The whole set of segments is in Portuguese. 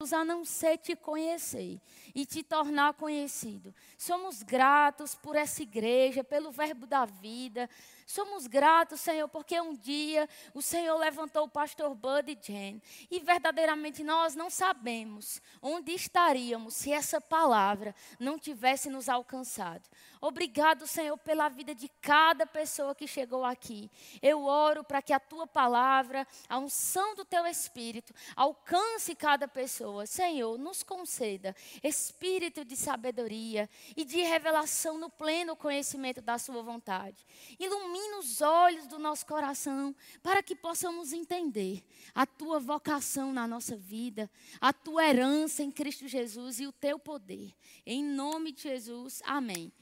a não ser te conhecer e te tornar conhecido. Somos gratos por essa igreja, pelo verbo da vida. Somos gratos, Senhor, porque um dia o Senhor levantou o pastor Bud e Jen. E verdadeiramente nós não sabemos onde estaríamos se essa palavra não tivesse nos alcançado. Obrigado, Senhor, pela vida de cada pessoa que chegou aqui. Eu oro para que a tua palavra, a unção do teu espírito, alcance cada pessoa. Senhor, nos conceda espírito de sabedoria e de revelação no pleno conhecimento da sua vontade. Ilumina os olhos do nosso coração para que possamos entender a tua vocação na nossa vida, a tua herança em Cristo Jesus e o teu poder. Em nome de Jesus, amém.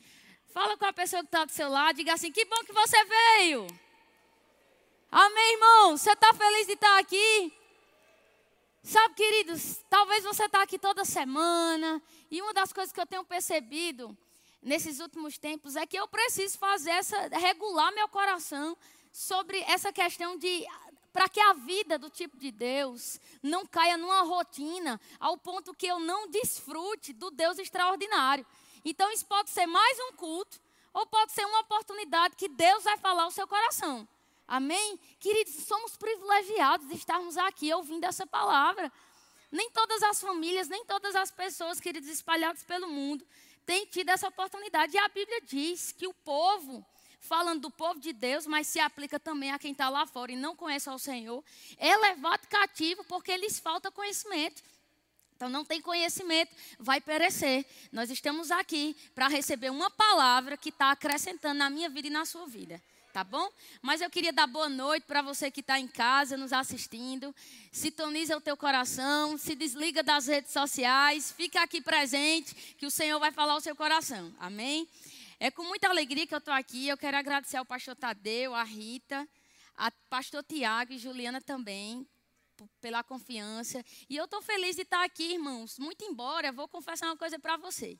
Fala com a pessoa que está do seu lado, diga assim: que bom que você veio. Amém, irmão? Você está feliz de estar tá aqui? Sabe, queridos, talvez você está aqui toda semana, e uma das coisas que eu tenho percebido nesses últimos tempos é que eu preciso fazer essa, regular meu coração sobre essa questão de para que a vida do tipo de Deus não caia numa rotina ao ponto que eu não desfrute do Deus extraordinário. Então, isso pode ser mais um culto, ou pode ser uma oportunidade que Deus vai falar ao seu coração. Amém? Queridos, somos privilegiados de estarmos aqui ouvindo essa palavra. Nem todas as famílias, nem todas as pessoas, queridos, espalhadas pelo mundo, têm tido essa oportunidade. E a Bíblia diz que o povo, falando do povo de Deus, mas se aplica também a quem está lá fora e não conhece ao Senhor, é levado cativo porque lhes falta conhecimento. Então não tem conhecimento, vai perecer. Nós estamos aqui para receber uma palavra que está acrescentando na minha vida e na sua vida. Tá bom? Mas eu queria dar boa noite para você que está em casa nos assistindo. Sintoniza o teu coração, se desliga das redes sociais, fica aqui presente, que o Senhor vai falar o seu coração. Amém? É com muita alegria que eu estou aqui. Eu quero agradecer ao pastor Tadeu, a Rita, a pastor Tiago e Juliana também, pela confiança. E eu estou feliz de estar aqui, irmãos. Muito embora, vou confessar uma coisa para você.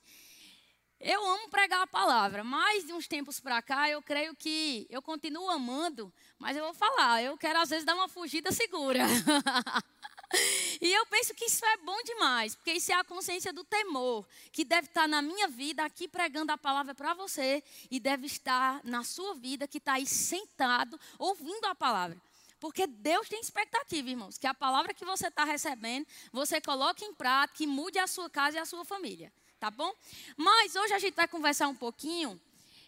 Eu amo pregar a palavra, mas de uns tempos para cá, eu creio que eu continuo amando, mas eu vou falar, eu quero às vezes dar uma fugida segura. e eu penso que isso é bom demais, porque isso é a consciência do temor, que deve estar na minha vida aqui pregando a palavra para você, e deve estar na sua vida que está aí sentado ouvindo a palavra. Porque Deus tem expectativa, irmãos, que a palavra que você está recebendo, você coloque em prática e mude a sua casa e a sua família. Tá bom? Mas hoje a gente vai conversar um pouquinho.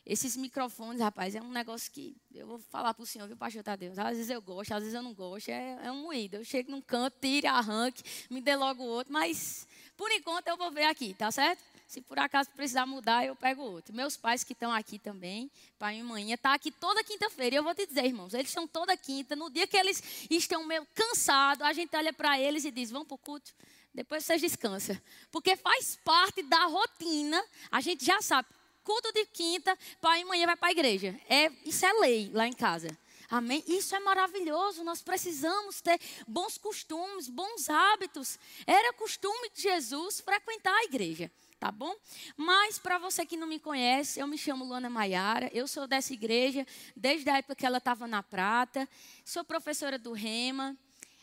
Esses microfones, rapaz, é um negócio que eu vou falar para o senhor, viu, pastor Tadeu? Às vezes eu gosto, às vezes eu não gosto. É, é um moído. Eu chego num canto, tire, arranque, me dê logo outro. Mas, por enquanto, eu vou ver aqui, tá certo? Se por acaso precisar mudar, eu pego outro. Meus pais que estão aqui também, pai e mãe, tá aqui toda quinta-feira. E eu vou te dizer, irmãos, eles estão toda quinta. No dia que eles estão meio cansados, a gente olha para eles e diz: vamos para o culto. Depois vocês descansam. Porque faz parte da rotina. A gente já sabe. Culto de quinta, pai e mãe vai para a igreja. É, isso é lei lá em casa. Amém? Isso é maravilhoso. Nós precisamos ter bons costumes, bons hábitos. Era costume de Jesus frequentar a igreja tá bom? Mas para você que não me conhece, eu me chamo Luana Maiara, eu sou dessa igreja desde a época que ela estava na Prata, sou professora do Rema.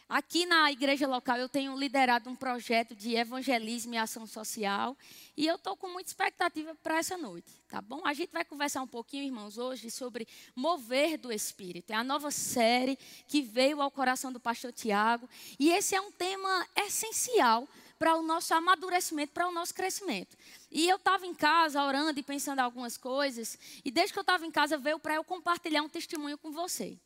Aqui na igreja local eu tenho liderado um projeto de evangelismo e ação social e eu estou com muita expectativa para essa noite, tá bom? A gente vai conversar um pouquinho, irmãos, hoje sobre mover do Espírito. É a nova série que veio ao coração do pastor Tiago e esse é um tema essencial para o nosso amadurecimento, para o nosso crescimento. E eu estava em casa orando e pensando algumas coisas, e desde que eu estava em casa veio para eu compartilhar um testemunho com você.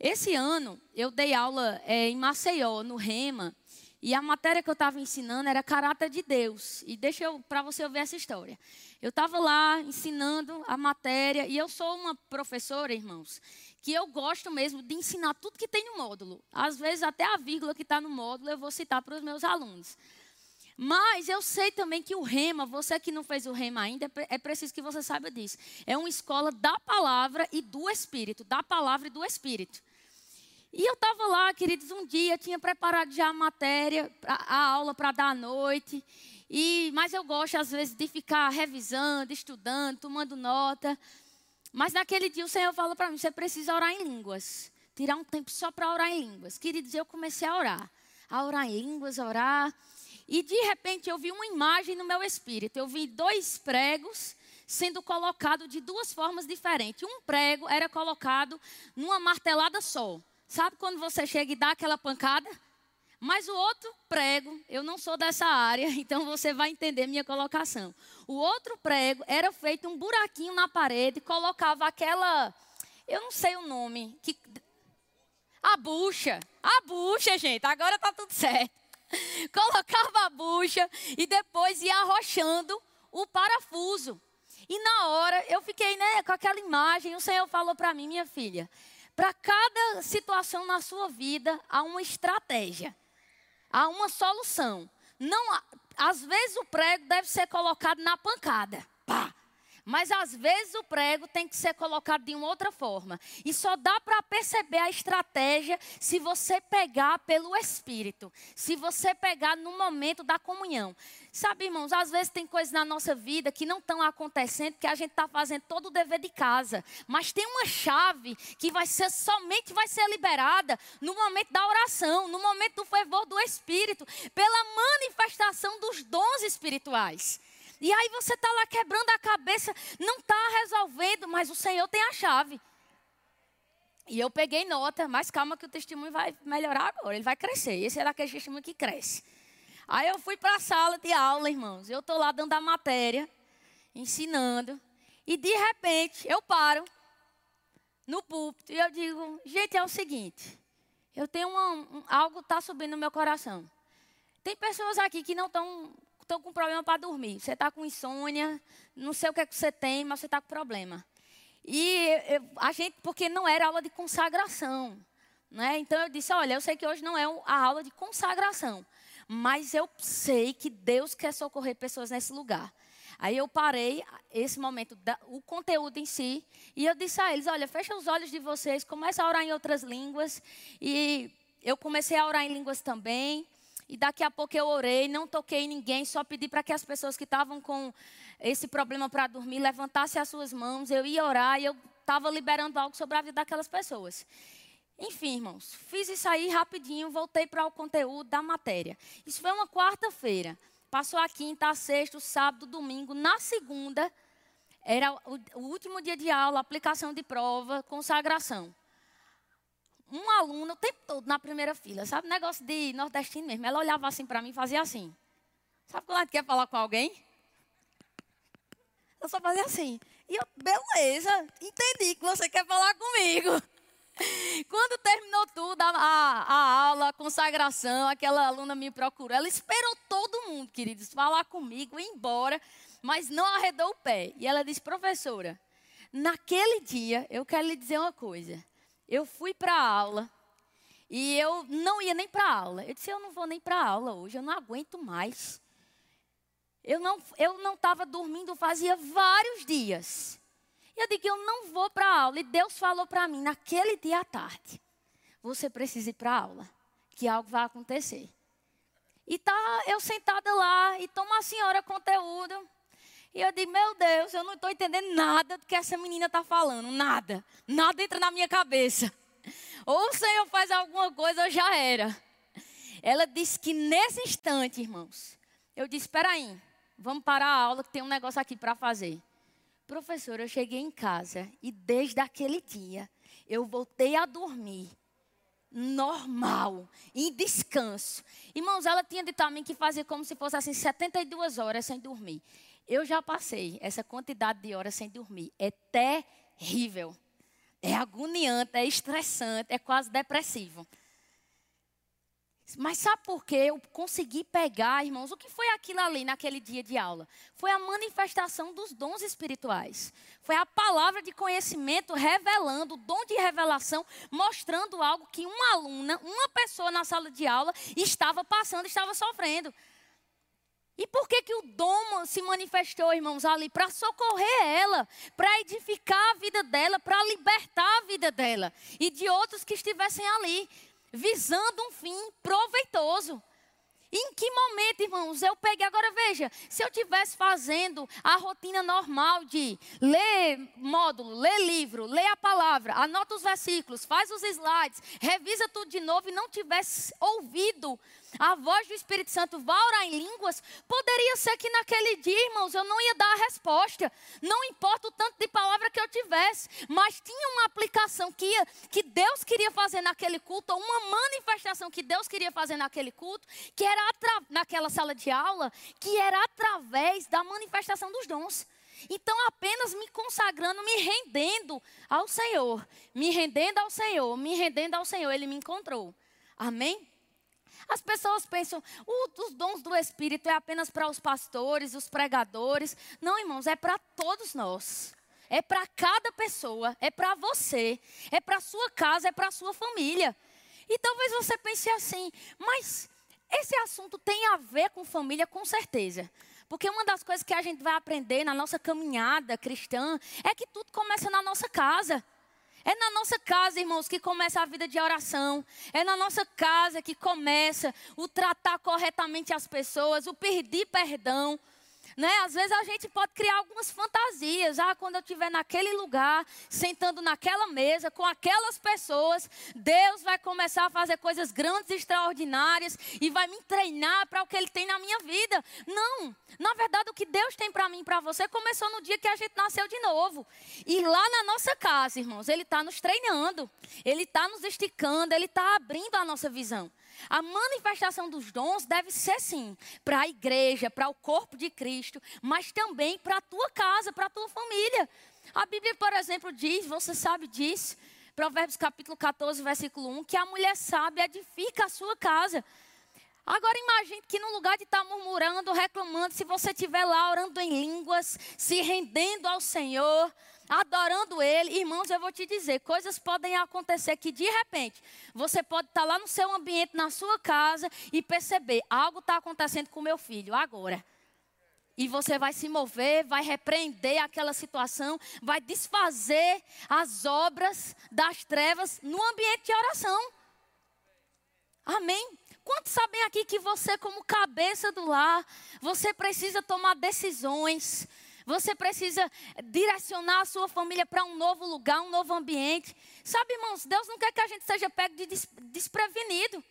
Esse ano eu dei aula é, em Maceió, no Rema, e a matéria que eu estava ensinando era caráter de Deus. E deixa eu para você ouvir essa história. Eu estava lá ensinando a matéria e eu sou uma professora, irmãos, que eu gosto mesmo de ensinar tudo que tem no módulo. Às vezes até a vírgula que está no módulo eu vou citar para os meus alunos. Mas eu sei também que o rema, você que não fez o rema ainda, é, é preciso que você saiba disso. É uma escola da palavra e do Espírito, da palavra e do Espírito. E eu estava lá, queridos, um dia, tinha preparado já a matéria, a, aula para dar à noite. E, mas eu gosto, às vezes, de ficar revisando, estudando, tomando nota. Mas naquele dia o Senhor falou para mim: você precisa orar em línguas. Tirar um tempo só para orar em línguas. Queridos, eu comecei a orar. A orar em línguas, a orar. e de repente eu vi uma imagem no meu espírito. Eu vi dois pregos sendo colocados de duas formas diferentes. Um prego era colocado numa martelada só. Sabe quando você chega e dá aquela pancada? Mas o outro prego, eu não sou dessa área, então você vai entender minha colocação. O outro prego era feito um buraquinho na parede, colocava aquela, eu não sei o nome, que a bucha, a bucha, gente, agora tá tudo certo. Colocava a bucha e depois ia arrochando o parafuso. E na hora eu fiquei né, com aquela imagem, o Senhor falou para mim, minha filha, para cada situação na sua vida há uma estratégia há uma solução. Não, às vezes o prego deve ser colocado na pancada. Mas às vezes o prego tem que ser colocado de uma outra forma. E só dá para perceber a estratégia se você pegar pelo Espírito. Se você pegar no momento da comunhão. Sabe, irmãos, às vezes tem coisas na nossa vida que não estão acontecendo, que a gente está fazendo todo o dever de casa. Mas tem uma chave que vai ser somente vai ser liberada no momento da oração, no momento do fervor do Espírito, pela manifestação dos dons espirituais. E aí você está lá quebrando a cabeça, não está resolvendo, mas o Senhor tem a chave. E eu peguei nota, mas calma que o testemunho vai melhorar agora, ele vai crescer. Esse é daquele testemunho que cresce. Aí eu fui para a sala de aula, irmãos. Eu estou lá dando a matéria, ensinando. E de repente eu paro no púlpito e eu digo, gente, é o seguinte. Eu tenho uma, um, algo está subindo no meu coração. Tem pessoas aqui que não estão estou com problema para dormir. Você está com insônia, não sei o que, é que você tem, mas você está com problema. E a gente, porque não era aula de consagração. Né? Então eu disse: olha, eu sei que hoje não é a aula de consagração, mas eu sei que Deus quer socorrer pessoas nesse lugar. Aí eu parei esse momento, o conteúdo em si, e eu disse a eles: olha, fecha os olhos de vocês, começa a orar em outras línguas. E eu comecei a orar em línguas também. E daqui a pouco eu orei, não toquei em ninguém, só pedi para que as pessoas que estavam com esse problema para dormir levantassem as suas mãos. Eu ia orar e eu estava liberando algo sobre a vida daquelas pessoas. Enfim, irmãos, fiz isso aí rapidinho, voltei para o conteúdo da matéria. Isso foi uma quarta-feira. Passou a quinta, a sexta, o sábado, domingo. Na segunda, era o, o último dia de aula, aplicação de prova, consagração uma aluna o tempo todo na primeira fila, sabe? Negócio de nordestino mesmo. Ela olhava assim para mim e fazia assim. Sabe quando ela quer falar com alguém? Ela só fazia assim. E eu, beleza, entendi que você quer falar comigo. Quando terminou tudo, a, a, a, aula, a consagração, aquela aluna me procurou. Ela esperou todo mundo, queridos, falar comigo, ir embora, mas não arredou o pé. E ela disse, professora, naquele dia, eu quero lhe dizer uma coisa eu fui para aula e eu não ia nem para aula. Eu disse, eu não vou nem para aula hoje, eu não aguento mais. Eu não eu não estava dormindo fazia vários dias. E eu digo, eu não vou para aula. E Deus falou para mim, naquele dia à tarde, você precisa ir para aula, que algo vai acontecer. E tá eu sentada lá, e toma a senhora conteúdo. E eu digo, meu Deus, eu não estou entendendo nada do que essa menina está falando. Nada. Nada entra na minha cabeça. Ou o Senhor faz alguma coisa ou já era. Ela disse que nesse instante, irmãos, eu disse: espera aí, vamos parar a aula que tem um negócio aqui para fazer. Professor, eu cheguei em casa e desde aquele dia eu voltei a dormir normal, em descanso. Irmãos, ela tinha dito a mim que fazia como se fosse assim 72 horas sem dormir. Eu já passei essa quantidade de horas sem dormir. É terrível. É agoniante, é estressante, é quase depressivo. Mas sabe por que eu consegui pegar, irmãos? O que foi aquilo ali naquele dia de aula? Foi a manifestação dos dons espirituais. Foi a palavra de conhecimento revelando, o dom de revelação, mostrando algo que uma aluna, uma pessoa na sala de aula estava passando, estava sofrendo. E por que, que o dom se manifestou, irmãos, ali? Para socorrer ela, para edificar a vida dela, para libertar a vida dela e de outros que estivessem ali, visando um fim proveitoso. Em que momento, irmãos, eu peguei? Agora veja, se eu estivesse fazendo a rotina normal de ler módulo, ler livro, ler a palavra, anota os versículos, faz os slides, revisa tudo de novo e não tivesse ouvido a voz do Espírito Santo, vá orar em línguas, poderia ser que naquele dia, irmãos, eu não ia dar a resposta. Não importa o tanto de palavra que eu tivesse, mas tinha uma aplicação que, ia, que Deus queria fazer naquele culto, ou uma manifestação que Deus queria fazer naquele culto, que era naquela sala de aula, que era através da manifestação dos dons. Então, apenas me consagrando, me rendendo ao Senhor, me rendendo ao Senhor, me rendendo ao Senhor, Ele me encontrou. Amém? As pessoas pensam, os dons do Espírito é apenas para os pastores, os pregadores. Não, irmãos, é para todos nós. É para cada pessoa, é para você, é para a sua casa, é para a sua família. E talvez você pense assim, mas esse assunto tem a ver com família, com certeza. Porque uma das coisas que a gente vai aprender na nossa caminhada cristã é que tudo começa na nossa casa. É na nossa casa, irmãos, que começa a vida de oração. É na nossa casa que começa o tratar corretamente as pessoas, o pedir perdão, né? Às vezes a gente pode criar algumas fantasias. Ah, quando eu estiver naquele lugar, sentando naquela mesa, com aquelas pessoas, Deus vai começar a fazer coisas grandes extraordinárias e vai me treinar para o que Ele tem na minha vida. Não. Na verdade, o que Deus tem para mim e para você começou no dia que a gente nasceu de novo. E lá na nossa casa, irmãos, Ele está nos treinando. Ele está nos esticando. Ele está abrindo a nossa visão. A manifestação dos dons deve ser sim para a igreja, para o corpo de Cristo, mas também para a tua casa, para a tua família. A Bíblia, por exemplo, diz, você sabe disso, Provérbios capítulo 14, versículo 1, que a mulher sábia edifica a sua casa. Agora imagine que no lugar de estar murmurando, reclamando, se você estiver lá orando em línguas, se rendendo ao Senhor, adorando Ele, irmãos, eu vou te dizer, coisas podem acontecer que de repente você pode estar lá no seu ambiente, na sua casa e perceber algo está acontecendo com meu filho agora. E você vai se mover, vai repreender aquela situação, vai desfazer as obras das trevas no ambiente de oração. Amém? Quantos sabem aqui que você, como cabeça do lar, você precisa tomar decisões, você precisa direcionar a sua família para um novo lugar, um novo ambiente. Sabe, irmãos, Deus não quer que a gente seja pego de desprevenido.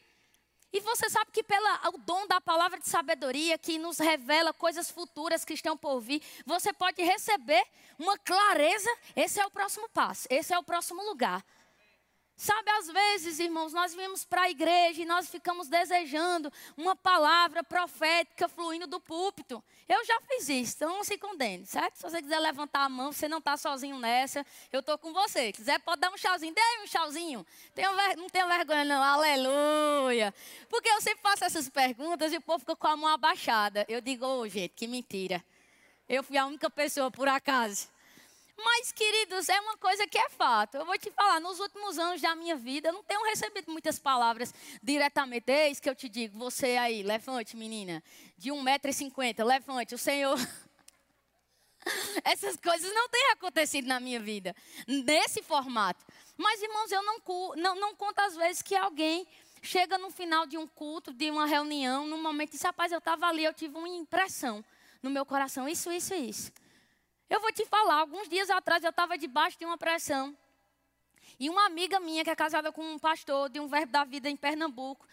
E você sabe que pelo dom da palavra de sabedoria que nos revela coisas futuras que estão por vir, você pode receber uma clareza. Esse é o próximo passo, esse é o próximo lugar. Sabe, às vezes, irmãos, nós viemos para a igreja e nós ficamos desejando uma palavra profética fluindo do púlpito. Eu já fiz isso, então não se condene, certo? Se você quiser levantar a mão, você não está sozinho nessa, eu estou com você. Se quiser, pode dar um chauzinho, dê um chauzinho. não tenha vergonha, não, aleluia. Porque eu sempre faço essas perguntas e o povo fica com a mão abaixada. Eu digo, ô, oh, gente, que mentira. Eu fui a única pessoa, por acaso. Mas, queridos, é uma coisa que é fato. Eu vou te falar, nos últimos anos da minha vida, eu não tenho recebido muitas palavras diretamente. Eis que eu te digo, você aí, levante, menina, de 1,50m, levante, o Senhor. Essas coisas não têm acontecido na minha vida, nesse formato. Mas, irmãos, eu não, não, não conto às vezes que alguém chega no final de um culto, de uma reunião, num momento e diz, rapaz, eu estava ali, eu tive uma impressão no meu coração, isso, isso, isso. Eu vou te falar, alguns dias atrás eu estava debaixo de uma pressão. E uma amiga minha, que é casada com um pastor de um verbo da vida em Pernambuco,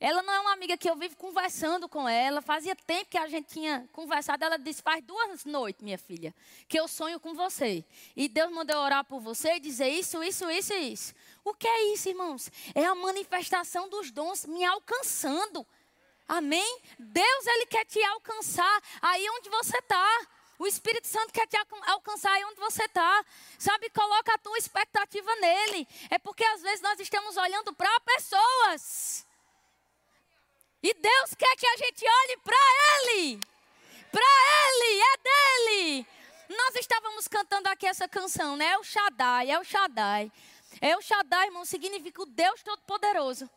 ela não é uma amiga que eu vivo conversando com ela. Fazia tempo que a gente tinha conversado. Ela disse: Faz duas noites, minha filha, que eu sonho com você. E Deus mandou orar por você e dizer isso, isso, isso e isso. O que é isso, irmãos? É a manifestação dos dons me alcançando. Amém? Deus, Ele quer te alcançar aí onde você está. O Espírito Santo quer te alcançar aí onde você está. Sabe, coloca a tua expectativa nele. É porque às vezes nós estamos olhando para pessoas. E Deus quer que a gente olhe para Ele. Para Ele, é dele. Nós estávamos cantando aqui essa canção, né? É o Shaddai, é o Shaddai. É o Shaddai, irmão, significa o Deus Todo-Poderoso.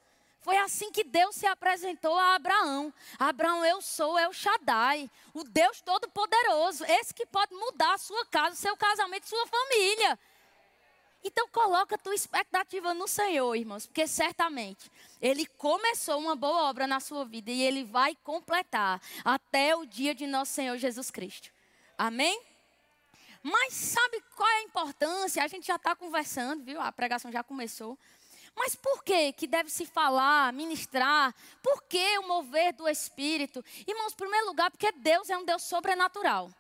Foi assim que Deus se apresentou a Abraão. Abraão, eu sou El Shaddai, o Deus Todo-Poderoso, esse que pode mudar a sua casa, seu casamento, sua família. Então coloca tua expectativa no Senhor, irmãos, porque certamente Ele começou uma boa obra na sua vida e Ele vai completar até o dia de nosso Senhor Jesus Cristo. Amém? Mas sabe qual é a importância? A gente já está conversando, viu? A pregação já começou. Mas por que que deve se falar, ministrar? Por que o mover do Espírito? Irmãos, em primeiro lugar, porque Deus é um Deus sobrenatural.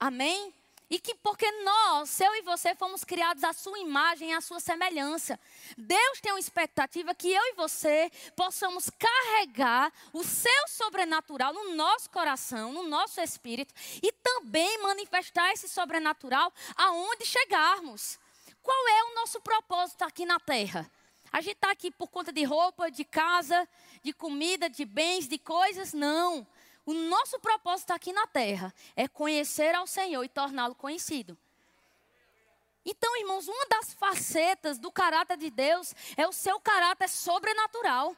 Amém? E que porque nós, eu e você, fomos criados à sua imagem, à sua semelhança. Deus tem uma expectativa que eu e você possamos carregar o seu sobrenatural no nosso coração, no nosso espírito e também manifestar esse sobrenatural aonde chegarmos. Qual é o nosso propósito aqui na terra? A gente está aqui por conta de roupa, de casa, de comida, de bens, de coisas? Não. O nosso propósito aqui na terra é conhecer ao Senhor e torná-lo conhecido. Então, irmãos, uma das facetas do caráter de Deus é o seu caráter sobrenatural.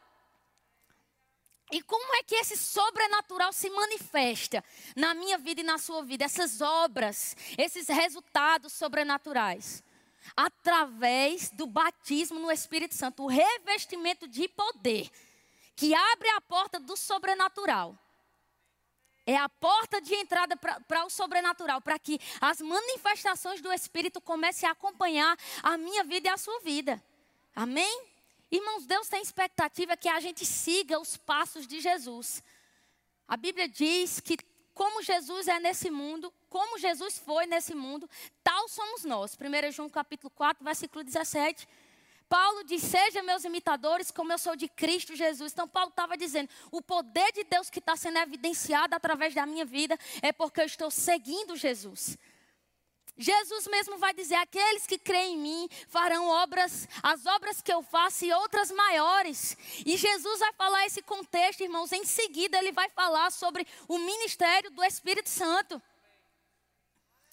E como é que esse sobrenatural se manifesta na minha vida e na sua vida? Essas obras, esses resultados sobrenaturais. Através do batismo no Espírito Santo, o revestimento de poder, que abre a porta do sobrenatural. É a porta de entrada para o sobrenatural, para que as manifestações do Espírito comecem a acompanhar a minha vida e a sua vida. Amém? Irmãos, Deus tem expectativa que a gente siga os passos de Jesus. A Bíblia diz que como Jesus é nesse mundo, como Jesus foi nesse mundo, tal somos nós. 1 João capítulo 4, versículo 17. Paulo diz: Sejam meus imitadores, como eu sou de Cristo Jesus. Então, Paulo estava dizendo: o poder de Deus que está sendo evidenciado através da minha vida é porque eu estou seguindo Jesus. Jesus mesmo vai dizer: aqueles que creem em mim farão obras, as obras que eu faço e outras maiores. E Jesus vai falar esse contexto, irmãos. Em seguida, ele vai falar sobre o ministério do Espírito Santo.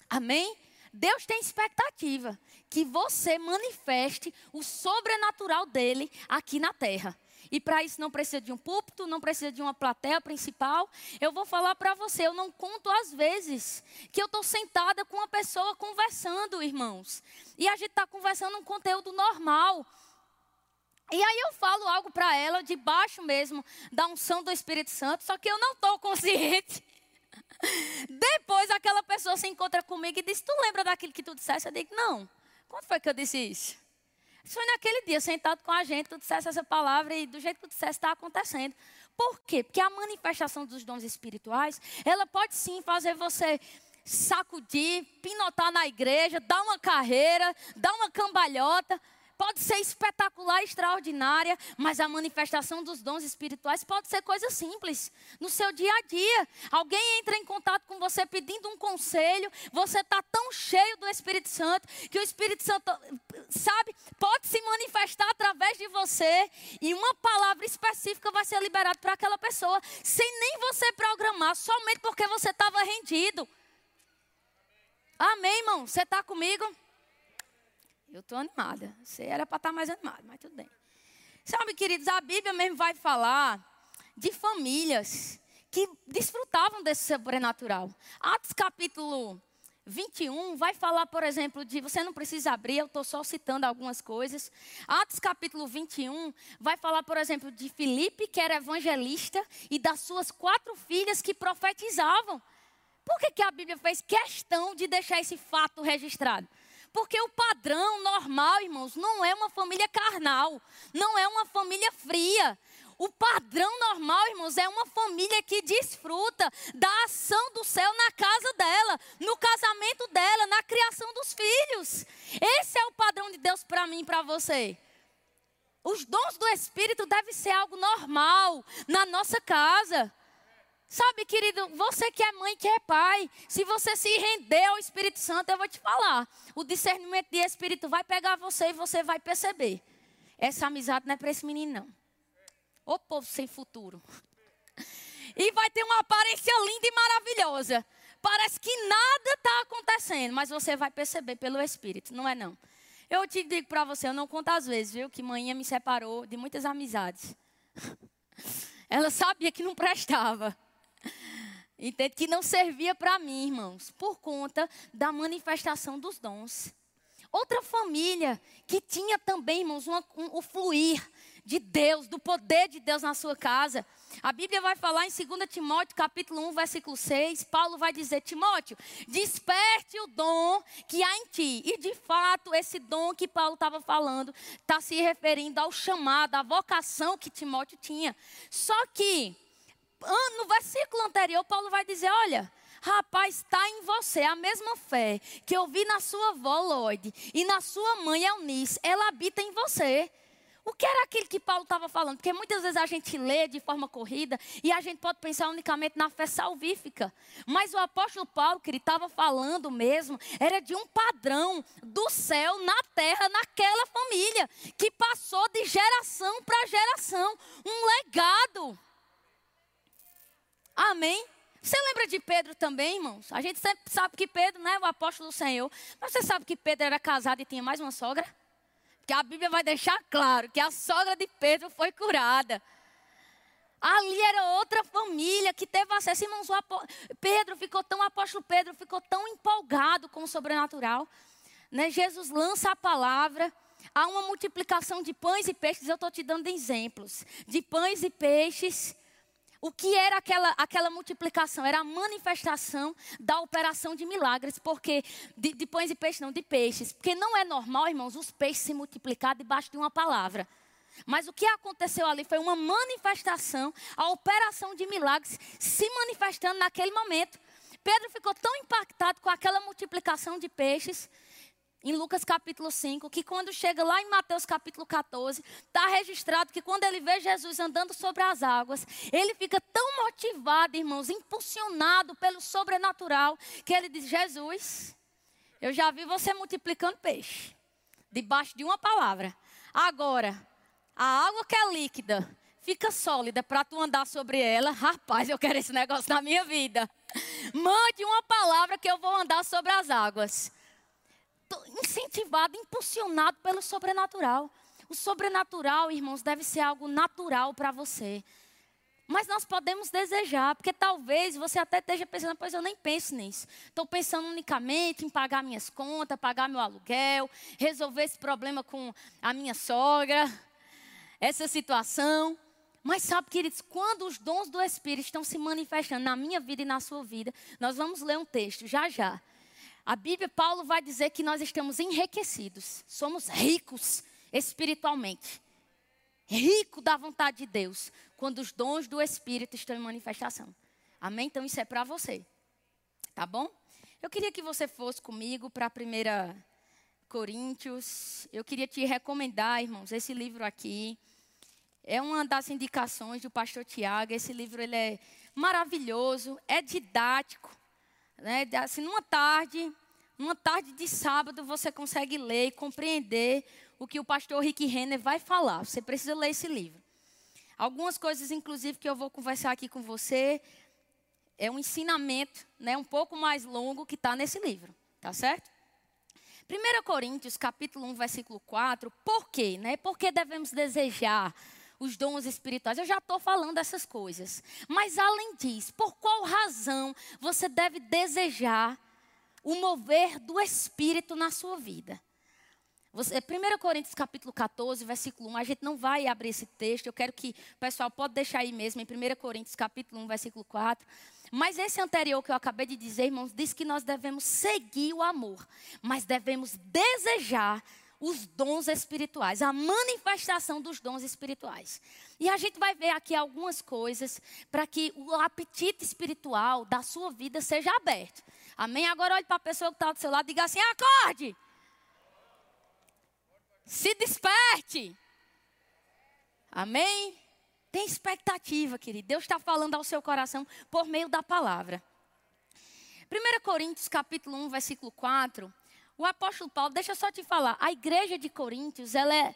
Amém? Deus tem expectativa que você manifeste o sobrenatural dele aqui na terra. E para isso não precisa de um púlpito, não precisa de uma plateia principal. Eu vou falar para você, eu não conto às vezes que eu estou sentada com uma pessoa conversando, irmãos. E a gente está conversando um conteúdo normal. E aí eu falo algo para ela, de baixo mesmo, da unção do Espírito Santo, só que eu não estou consciente depois aquela pessoa se encontra comigo e diz: Tu lembra daquilo que tu disseste? Eu digo: Não. Quando foi que eu disse isso? Isso foi naquele dia, sentado com a gente, tu disseste essa palavra e do jeito que tu disseste está acontecendo. Por quê? Porque a manifestação dos dons espirituais, ela pode sim fazer você sacudir, pinotar na igreja, dar uma carreira, dar uma cambalhota pode ser espetacular, extraordinária, mas a manifestação dos dons espirituais pode ser coisa simples, no seu dia a dia. Alguém entra em contato com você pedindo um conselho, você está tão cheio do Espírito Santo, que o Espírito Santo, sabe, pode se manifestar através de você, e uma palavra específica vai ser liberada para aquela pessoa, sem nem você programar, somente porque você estava rendido. Amém, irmão? Você está comigo? Eu estou animada. Você era para estar tá mais animado, mas tudo bem. Sabe, queridos, a Bíblia mesmo vai falar de famílias que desfrutavam desse sobrenatural. Atos capítulo 21 vai falar, por exemplo, de. Você não precisa abrir, eu estou só citando algumas coisas. Atos capítulo 21 vai falar, por exemplo, de Filipe, que era evangelista, e das suas quatro filhas que profetizavam. Por que, que a Bíblia fez questão de deixar esse fato registrado? Porque o padrão normal, irmãos, não é uma família carnal, não é uma família fria. O padrão normal, irmãos, é uma família que desfruta da ação do céu na casa dela, no casamento dela, na criação dos filhos. Esse é o padrão de Deus para mim e para você. Os dons do Espírito devem ser algo normal na nossa casa. Sabe, querido, você que é mãe, que é pai, se você se render ao Espírito Santo, eu vou te falar. O discernimento de Espírito vai pegar você e você vai perceber. Essa amizade não é para esse menino, não. Ô povo sem futuro. E vai ter uma aparência linda e maravilhosa. Parece que nada está acontecendo, mas você vai perceber pelo Espírito, não é não. Eu te digo para você, eu não conto às vezes, viu, que manhã me separou de muitas amizades. Ela sabia que não prestava. Entende? Que não servia para mim, irmãos, por conta da manifestação dos dons. Outra família que tinha também, irmãos, uma, um, o fluir de Deus, do poder de Deus na sua casa. A Bíblia vai falar em 2 Timóteo, capítulo 1, versículo 6, Paulo vai dizer: Timóteo, desperte o dom que há em ti. E de fato, esse dom que Paulo estava falando está se referindo ao chamado, à vocação que Timóteo tinha. Só que, no versículo anterior, Paulo vai dizer: olha. Rapaz, está em você a mesma fé que eu vi na sua avó Lloyd e na sua mãe Eunice. Ela habita em você. O que era aquilo que Paulo estava falando? Porque muitas vezes a gente lê de forma corrida e a gente pode pensar unicamente na fé salvífica. Mas o apóstolo Paulo, que ele estava falando mesmo, era de um padrão do céu na terra, naquela família, que passou de geração para geração um legado. Amém? Você lembra de Pedro também, irmãos? A gente sempre sabe que Pedro não é o apóstolo do Senhor. Mas você sabe que Pedro era casado e tinha mais uma sogra? que a Bíblia vai deixar claro que a sogra de Pedro foi curada. Ali era outra família que teve acesso. Irmãos, Pedro ficou tão, apóstolo Pedro ficou tão empolgado com o sobrenatural. Né? Jesus lança a palavra. Há uma multiplicação de pães e peixes. Eu estou te dando exemplos. De pães e peixes. O que era aquela, aquela multiplicação? Era a manifestação da operação de milagres, porque de, de pães e peixes, não, de peixes. Porque não é normal, irmãos, os peixes se multiplicar debaixo de uma palavra. Mas o que aconteceu ali foi uma manifestação, a operação de milagres se manifestando naquele momento. Pedro ficou tão impactado com aquela multiplicação de peixes em Lucas capítulo 5, que quando chega lá em Mateus capítulo 14, está registrado que quando ele vê Jesus andando sobre as águas, ele fica tão motivado, irmãos, impulsionado pelo sobrenatural, que ele diz: Jesus, eu já vi você multiplicando peixe, debaixo de uma palavra. Agora, a água que é líquida, fica sólida para tu andar sobre ela. Rapaz, eu quero esse negócio na minha vida. Mande uma palavra que eu vou andar sobre as águas incentivado, impulsionado pelo sobrenatural. O sobrenatural, irmãos, deve ser algo natural para você. Mas nós podemos desejar, porque talvez você até esteja pensando, pois eu nem penso nisso. Estou pensando unicamente em pagar minhas contas, pagar meu aluguel, resolver esse problema com a minha sogra, essa situação. Mas sabe, queridos, quando os dons do Espírito estão se manifestando na minha vida e na sua vida, nós vamos ler um texto já já. A Bíblia, Paulo vai dizer que nós estamos enriquecidos, somos ricos espiritualmente. Rico da vontade de Deus, quando os dons do Espírito estão em manifestação. Amém? Então isso é para você. Tá bom? Eu queria que você fosse comigo para a primeira Coríntios. Eu queria te recomendar, irmãos, esse livro aqui. É uma das indicações do pastor Tiago. Esse livro ele é maravilhoso, é didático. Né? Assim, numa tarde, numa tarde de sábado, você consegue ler e compreender o que o pastor Rick Renner vai falar. Você precisa ler esse livro. Algumas coisas, inclusive, que eu vou conversar aqui com você, é um ensinamento né, um pouco mais longo que está nesse livro. Tá certo? 1 Coríntios, capítulo 1, versículo 4. Por quê? Né? Por que devemos desejar os dons espirituais. Eu já estou falando essas coisas. Mas além disso, por qual razão você deve desejar o mover do Espírito na sua vida? Você, 1 Coríntios capítulo 14, versículo 1, a gente não vai abrir esse texto, eu quero que o pessoal pode deixar aí mesmo, em 1 Coríntios capítulo 1, versículo 4. Mas esse anterior que eu acabei de dizer, irmãos, diz que nós devemos seguir o amor, mas devemos desejar os dons espirituais, a manifestação dos dons espirituais. E a gente vai ver aqui algumas coisas para que o apetite espiritual da sua vida seja aberto. Amém? Agora olhe para a pessoa que está do seu lado e diga assim: acorde! Se desperte! Amém? Tem expectativa, querido. Deus está falando ao seu coração por meio da palavra. 1 Coríntios capítulo 1, versículo 4 o apóstolo Paulo, deixa eu só te falar, a igreja de Coríntios, ela é,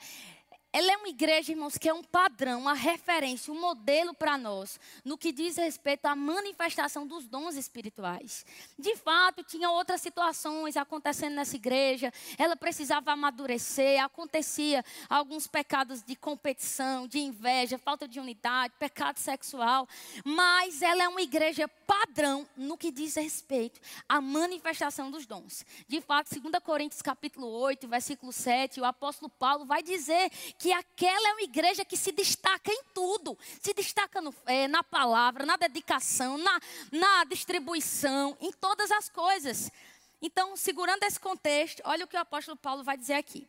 ela é uma igreja, irmãos, que é um padrão, uma referência, um modelo para nós, no que diz respeito à manifestação dos dons espirituais. De fato, tinha outras situações acontecendo nessa igreja, ela precisava amadurecer, acontecia alguns pecados de competição, de inveja, falta de unidade, pecado sexual, mas ela é uma igreja padrão no que diz respeito à manifestação dos dons. De fato, 2 Coríntios capítulo 8, versículo 7, o apóstolo Paulo vai dizer que aquela é uma igreja que se destaca em tudo. Se destaca no, é, na palavra, na dedicação, na, na distribuição, em todas as coisas. Então, segurando esse contexto, olha o que o apóstolo Paulo vai dizer aqui.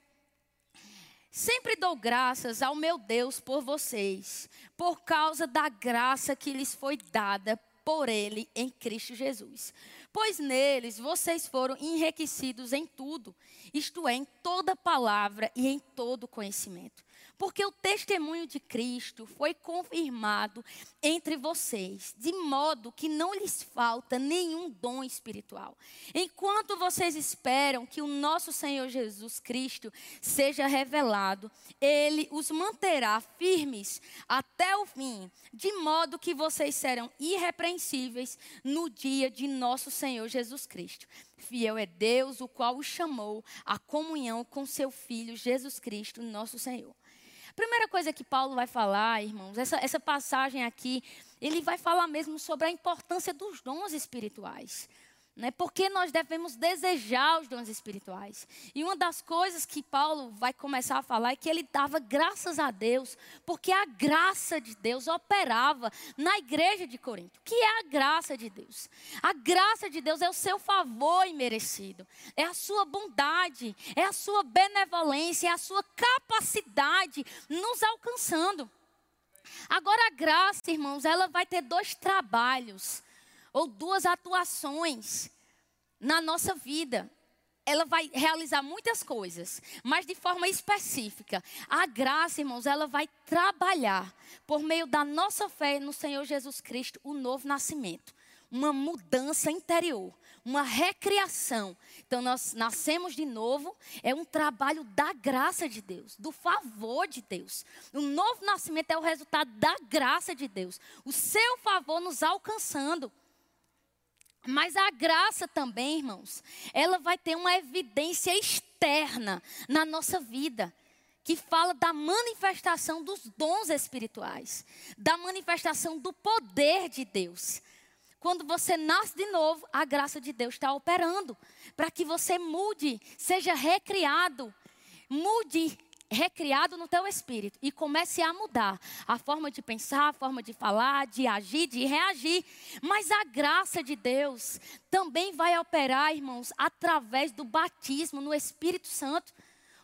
Sempre dou graças ao meu Deus por vocês, por causa da graça que lhes foi dada por Ele em Cristo Jesus. Pois neles vocês foram enriquecidos em tudo, isto é, em toda palavra e em todo conhecimento porque o testemunho de Cristo foi confirmado entre vocês, de modo que não lhes falta nenhum dom espiritual. Enquanto vocês esperam que o nosso Senhor Jesus Cristo seja revelado, ele os manterá firmes até o fim, de modo que vocês serão irrepreensíveis no dia de nosso Senhor Jesus Cristo. Fiel é Deus, o qual os chamou à comunhão com seu Filho Jesus Cristo, nosso Senhor. Primeira coisa que Paulo vai falar, irmãos, essa, essa passagem aqui, ele vai falar mesmo sobre a importância dos dons espirituais. Né? Porque nós devemos desejar os dons espirituais. E uma das coisas que Paulo vai começar a falar é que ele dava graças a Deus, porque a graça de Deus operava na igreja de Corinto. O que é a graça de Deus? A graça de Deus é o seu favor imerecido, é a sua bondade, é a sua benevolência, é a sua capacidade nos alcançando. Agora, a graça, irmãos, ela vai ter dois trabalhos ou duas atuações na nossa vida. Ela vai realizar muitas coisas, mas de forma específica. A graça, irmãos, ela vai trabalhar por meio da nossa fé no Senhor Jesus Cristo o novo nascimento, uma mudança interior, uma recriação. Então nós nascemos de novo, é um trabalho da graça de Deus, do favor de Deus. O novo nascimento é o resultado da graça de Deus, o seu favor nos alcançando. Mas a graça também, irmãos, ela vai ter uma evidência externa na nossa vida, que fala da manifestação dos dons espirituais, da manifestação do poder de Deus. Quando você nasce de novo, a graça de Deus está operando para que você mude, seja recriado, mude recriado no teu espírito e comece a mudar a forma de pensar, a forma de falar, de agir, de reagir. Mas a graça de Deus também vai operar, irmãos, através do batismo no Espírito Santo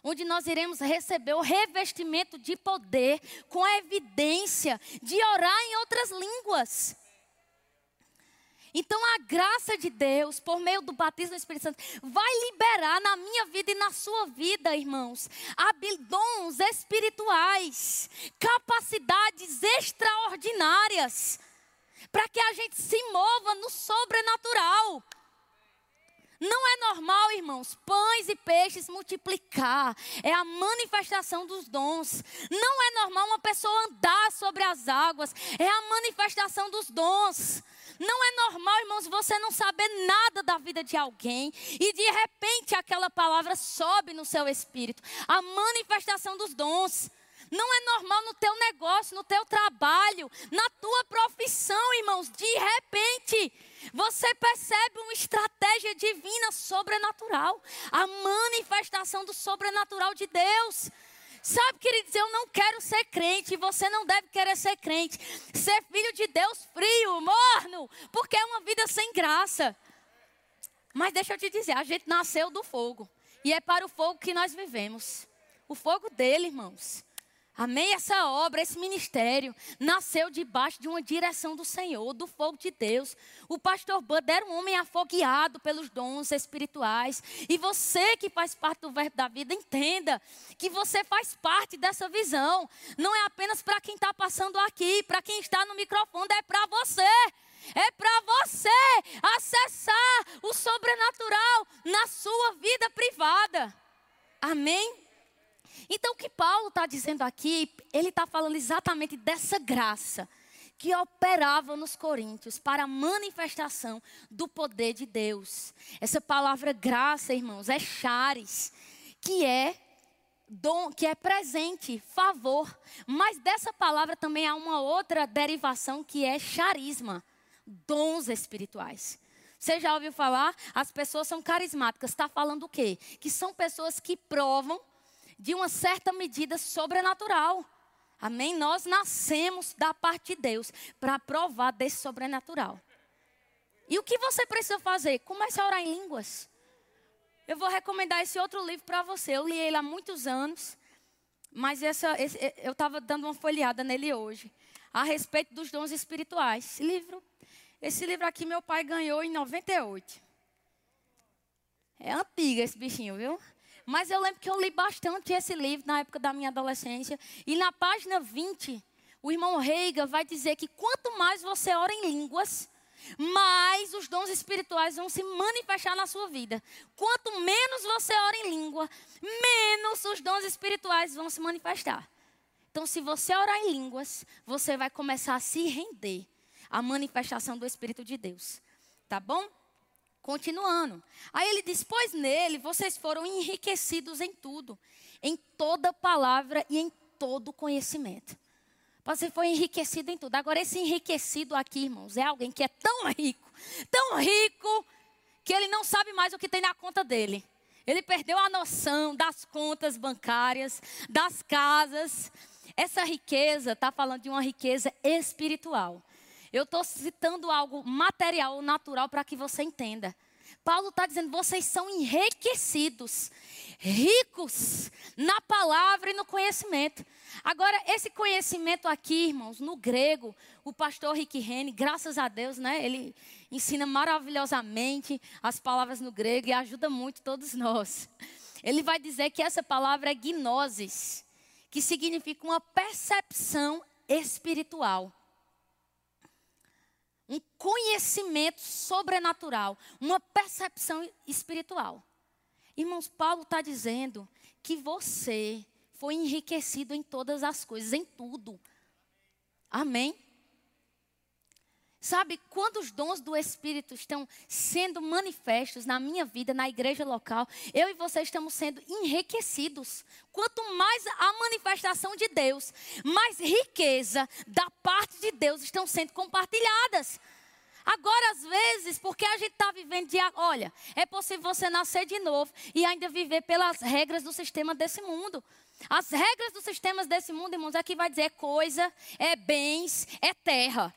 onde nós iremos receber o revestimento de poder com a evidência de orar em outras línguas. Então a graça de Deus, por meio do batismo do Espírito Santo, vai liberar na minha vida e na sua vida, irmãos, dons espirituais, capacidades extraordinárias, para que a gente se mova no sobrenatural. Não é normal, irmãos, pães e peixes multiplicar. É a manifestação dos dons. Não é normal uma pessoa andar sobre as águas. É a manifestação dos dons. Não é normal, irmãos, você não saber nada da vida de alguém e de repente aquela palavra sobe no seu espírito. A manifestação dos dons. Não é normal no teu negócio, no teu trabalho, na tua profissão, irmãos. De repente, você percebe uma estratégia divina sobrenatural, a manifestação do sobrenatural de Deus. Sabe, queridos, eu não quero ser crente, você não deve querer ser crente. Ser filho de Deus frio, morno, porque é uma vida sem graça. Mas deixa eu te dizer, a gente nasceu do fogo. E é para o fogo que nós vivemos. O fogo dele, irmãos. Amém? Essa obra, esse ministério, nasceu debaixo de uma direção do Senhor, do fogo de Deus. O pastor Bud era um homem afogueado pelos dons espirituais. E você que faz parte do verbo da vida, entenda que você faz parte dessa visão. Não é apenas para quem está passando aqui, para quem está no microfone, é para você. É para você acessar o sobrenatural na sua vida privada. Amém? Então, o que Paulo está dizendo aqui, ele está falando exatamente dessa graça que operava nos coríntios para a manifestação do poder de Deus. Essa palavra graça, irmãos, é charis, que é dom, que é presente, favor. Mas dessa palavra também há uma outra derivação que é charisma, dons espirituais. Você já ouviu falar? As pessoas são carismáticas. Está falando o quê? Que são pessoas que provam de uma certa medida sobrenatural. Amém? Nós nascemos da parte de Deus para provar desse sobrenatural. E o que você precisa fazer? Comece a orar em línguas. Eu vou recomendar esse outro livro para você. Eu li ele há muitos anos, mas essa, esse, eu estava dando uma folheada nele hoje, a respeito dos dons espirituais. Esse livro, esse livro aqui meu pai ganhou em 98. É antigo esse bichinho, viu? Mas eu lembro que eu li bastante esse livro na época da minha adolescência. E na página 20, o irmão Reiga vai dizer que quanto mais você ora em línguas, mais os dons espirituais vão se manifestar na sua vida. Quanto menos você ora em língua, menos os dons espirituais vão se manifestar. Então, se você orar em línguas, você vai começar a se render à manifestação do Espírito de Deus. Tá bom? Continuando. Aí ele diz: Pois nele vocês foram enriquecidos em tudo, em toda palavra e em todo conhecimento. Você foi enriquecido em tudo. Agora, esse enriquecido aqui, irmãos, é alguém que é tão rico, tão rico, que ele não sabe mais o que tem na conta dele. Ele perdeu a noção das contas bancárias, das casas. Essa riqueza está falando de uma riqueza espiritual. Eu estou citando algo material natural para que você entenda. Paulo está dizendo: vocês são enriquecidos, ricos na palavra e no conhecimento. Agora, esse conhecimento aqui, irmãos, no grego, o pastor Rick Rene, graças a Deus, né? Ele ensina maravilhosamente as palavras no grego e ajuda muito todos nós. Ele vai dizer que essa palavra é gnosis, que significa uma percepção espiritual um conhecimento sobrenatural, uma percepção espiritual. Irmãos, Paulo está dizendo que você foi enriquecido em todas as coisas, em tudo. Amém? Sabe, quando os dons do Espírito estão sendo manifestos na minha vida, na igreja local, eu e você estamos sendo enriquecidos. Quanto mais a manifestação de Deus, mais riqueza da parte de Deus estão sendo compartilhadas. Agora, às vezes, porque a gente está vivendo de. Olha, é possível você nascer de novo e ainda viver pelas regras do sistema desse mundo. As regras dos sistemas desse mundo, irmãos, aqui vai dizer é coisa, é bens, é terra.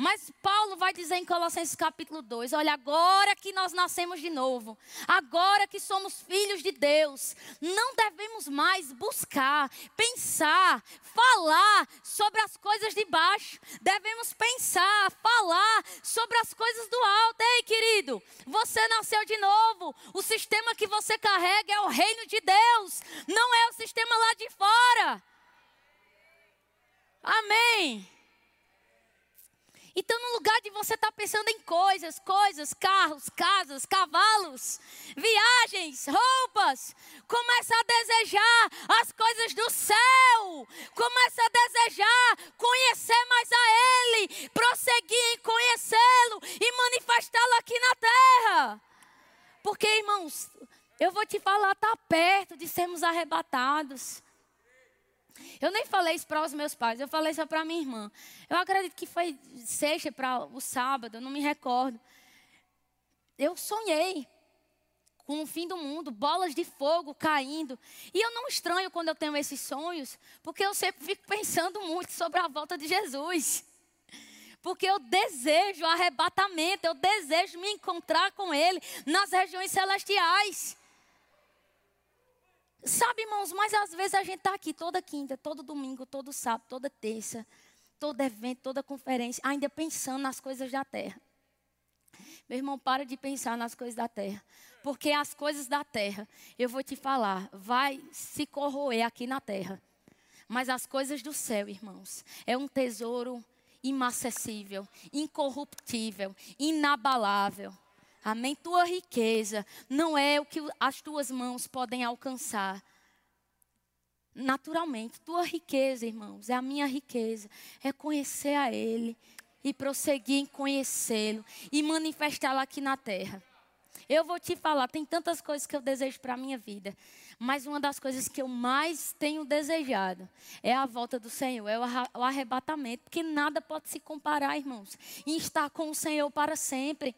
Mas Paulo vai dizer em Colossenses capítulo 2: olha, agora que nós nascemos de novo, agora que somos filhos de Deus, não devemos mais buscar, pensar, falar sobre as coisas de baixo. Devemos pensar, falar sobre as coisas do alto. Ei, querido, você nasceu de novo. O sistema que você carrega é o reino de Deus, não é o sistema lá de fora. Amém. Então, no lugar de você estar tá pensando em coisas, coisas, carros, casas, cavalos, viagens, roupas, começa a desejar as coisas do céu. Começa a desejar conhecer mais a Ele, prosseguir em conhecê-lo e manifestá-lo aqui na terra. Porque, irmãos, eu vou te falar, está perto de sermos arrebatados. Eu nem falei isso para os meus pais, eu falei isso para minha irmã. Eu acredito que foi sexta para o sábado, eu não me recordo. Eu sonhei com o fim do mundo, bolas de fogo caindo. E eu não estranho quando eu tenho esses sonhos, porque eu sempre fico pensando muito sobre a volta de Jesus. Porque eu desejo arrebatamento, eu desejo me encontrar com Ele nas regiões celestiais. Sabe, irmãos, mas às vezes a gente está aqui toda quinta, todo domingo, todo sábado, toda terça, todo evento, toda conferência, ainda pensando nas coisas da terra. Meu irmão, para de pensar nas coisas da terra. Porque as coisas da terra, eu vou te falar, vai se corroer aqui na terra. Mas as coisas do céu, irmãos, é um tesouro inacessível, incorruptível, inabalável. Amém? Tua riqueza não é o que as tuas mãos podem alcançar. Naturalmente, tua riqueza, irmãos, é a minha riqueza. É conhecer a Ele e prosseguir em conhecê-lo e manifestá-lo aqui na terra. Eu vou te falar, tem tantas coisas que eu desejo para a minha vida. Mas uma das coisas que eu mais tenho desejado é a volta do Senhor, é o arrebatamento. Porque nada pode se comparar, irmãos, em estar com o Senhor para sempre.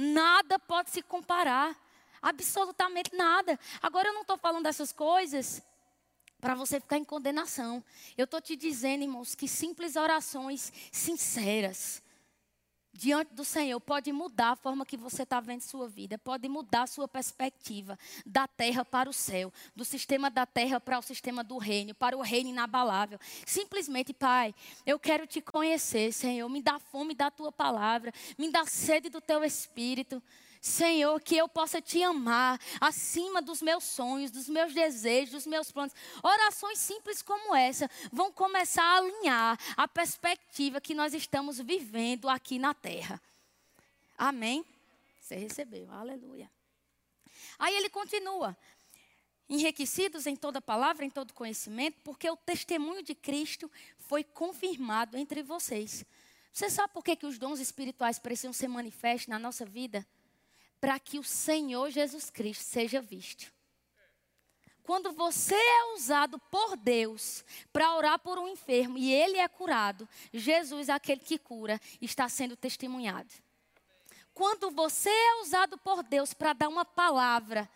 Nada pode se comparar. Absolutamente nada. Agora eu não estou falando dessas coisas para você ficar em condenação. Eu estou te dizendo, irmãos, que simples orações sinceras diante do Senhor pode mudar a forma que você está vendo sua vida, pode mudar a sua perspectiva da terra para o céu, do sistema da terra para o sistema do reino, para o reino inabalável. Simplesmente, Pai, eu quero te conhecer, Senhor, me dá fome da tua palavra, me dá sede do teu espírito. Senhor, que eu possa te amar acima dos meus sonhos, dos meus desejos, dos meus planos. Orações simples como essa vão começar a alinhar a perspectiva que nós estamos vivendo aqui na terra. Amém? Você recebeu, aleluia. Aí ele continua: enriquecidos em toda palavra, em todo conhecimento, porque o testemunho de Cristo foi confirmado entre vocês. Você sabe por que, que os dons espirituais precisam ser manifestos na nossa vida? Para que o Senhor Jesus Cristo seja visto. Quando você é usado por Deus para orar por um enfermo e ele é curado, Jesus, aquele que cura, está sendo testemunhado. Quando você é usado por Deus para dar uma palavra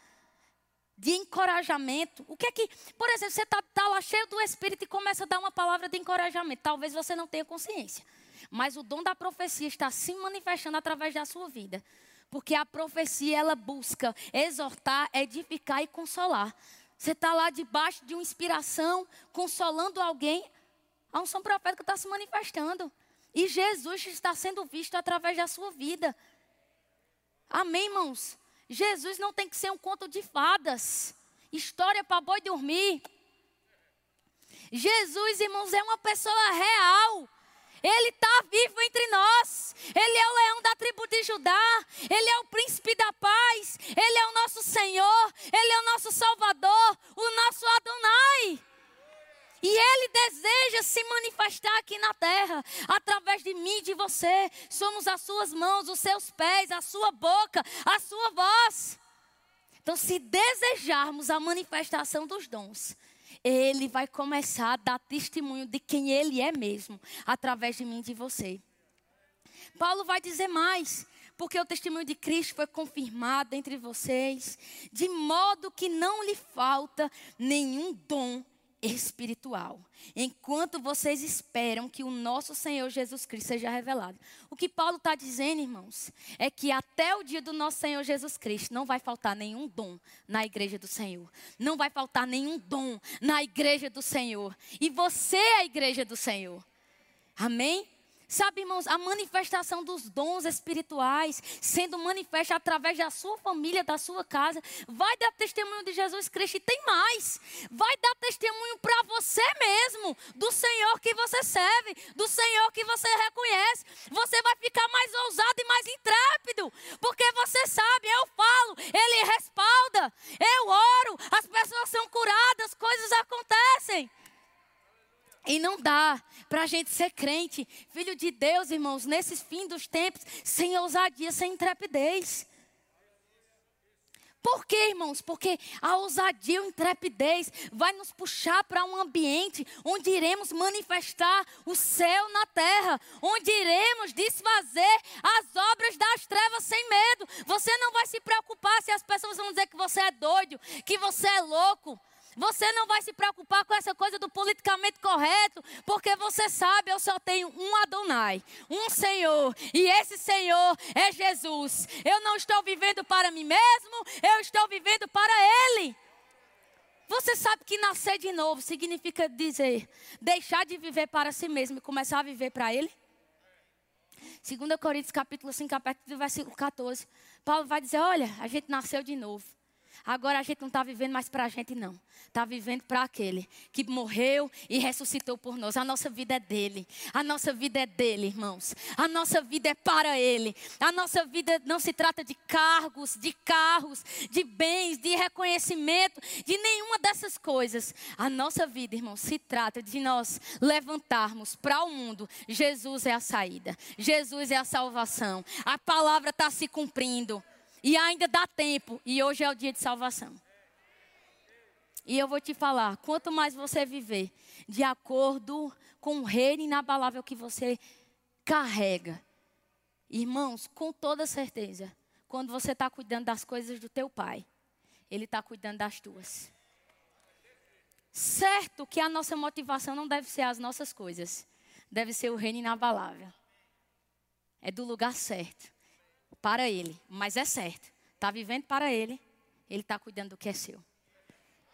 de encorajamento, o que é que, por exemplo, você está tá lá cheio do Espírito e começa a dar uma palavra de encorajamento, talvez você não tenha consciência, mas o dom da profecia está se manifestando através da sua vida. Porque a profecia, ela busca exortar, edificar e consolar. Você está lá debaixo de uma inspiração, consolando alguém. A unção profética está se manifestando. E Jesus está sendo visto através da sua vida. Amém, irmãos? Jesus não tem que ser um conto de fadas. História para boi dormir. Jesus, irmãos, é uma pessoa real. Ele está vivo entre nós. Ele é o leão da tribo de Judá. Ele é o príncipe da paz. Ele é o nosso Senhor. Ele é o nosso Salvador. O nosso Adonai. E Ele deseja se manifestar aqui na terra, através de mim e de você. Somos as suas mãos, os seus pés, a sua boca, a sua voz. Então, se desejarmos a manifestação dos dons, ele vai começar a dar testemunho de quem ele é mesmo, através de mim e de você. Paulo vai dizer mais, porque o testemunho de Cristo foi confirmado entre vocês, de modo que não lhe falta nenhum dom espiritual. Enquanto vocês esperam que o nosso Senhor Jesus Cristo seja revelado. O que Paulo está dizendo, irmãos, é que até o dia do nosso Senhor Jesus Cristo não vai faltar nenhum dom na igreja do Senhor. Não vai faltar nenhum dom na igreja do Senhor. E você é a igreja do Senhor. Amém? Sabe, irmãos, a manifestação dos dons espirituais sendo manifesta através da sua família, da sua casa, vai dar testemunho de Jesus Cristo e tem mais. Vai dar testemunho para você mesmo, do Senhor que você serve, do Senhor que você reconhece. Você vai ficar mais ousado e mais intrépido, porque você sabe, eu falo, Ele respalda, eu oro, as pessoas são curadas, coisas acontecem. E não dá para a gente ser crente, filho de Deus, irmãos, nesses fim dos tempos, sem ousadia, sem intrepidez. Por quê, irmãos? Porque a ousadia e a intrepidez vai nos puxar para um ambiente onde iremos manifestar o céu na terra, onde iremos desfazer as obras das trevas sem medo. Você não vai se preocupar se as pessoas vão dizer que você é doido, que você é louco. Você não vai se preocupar com essa coisa do politicamente correto, porque você sabe, eu só tenho um Adonai, um Senhor, e esse Senhor é Jesus. Eu não estou vivendo para mim mesmo, eu estou vivendo para Ele. Você sabe que nascer de novo significa dizer, deixar de viver para si mesmo e começar a viver para Ele? 2 Coríntios capítulo 5, versículo 14. Paulo vai dizer, olha, a gente nasceu de novo. Agora a gente não está vivendo mais para a gente, não. Está vivendo para aquele que morreu e ressuscitou por nós. A nossa vida é dele. A nossa vida é dele, irmãos. A nossa vida é para ele. A nossa vida não se trata de cargos, de carros, de bens, de reconhecimento, de nenhuma dessas coisas. A nossa vida, irmãos, se trata de nós levantarmos para o mundo. Jesus é a saída. Jesus é a salvação. A palavra está se cumprindo. E ainda dá tempo. E hoje é o dia de salvação. E eu vou te falar: quanto mais você viver de acordo com o reino inabalável que você carrega, irmãos, com toda certeza, quando você está cuidando das coisas do teu pai, ele está cuidando das tuas. Certo que a nossa motivação não deve ser as nossas coisas, deve ser o reino inabalável. É do lugar certo, para Ele, mas é certo. Está vivendo para Ele, Ele está cuidando do que é seu.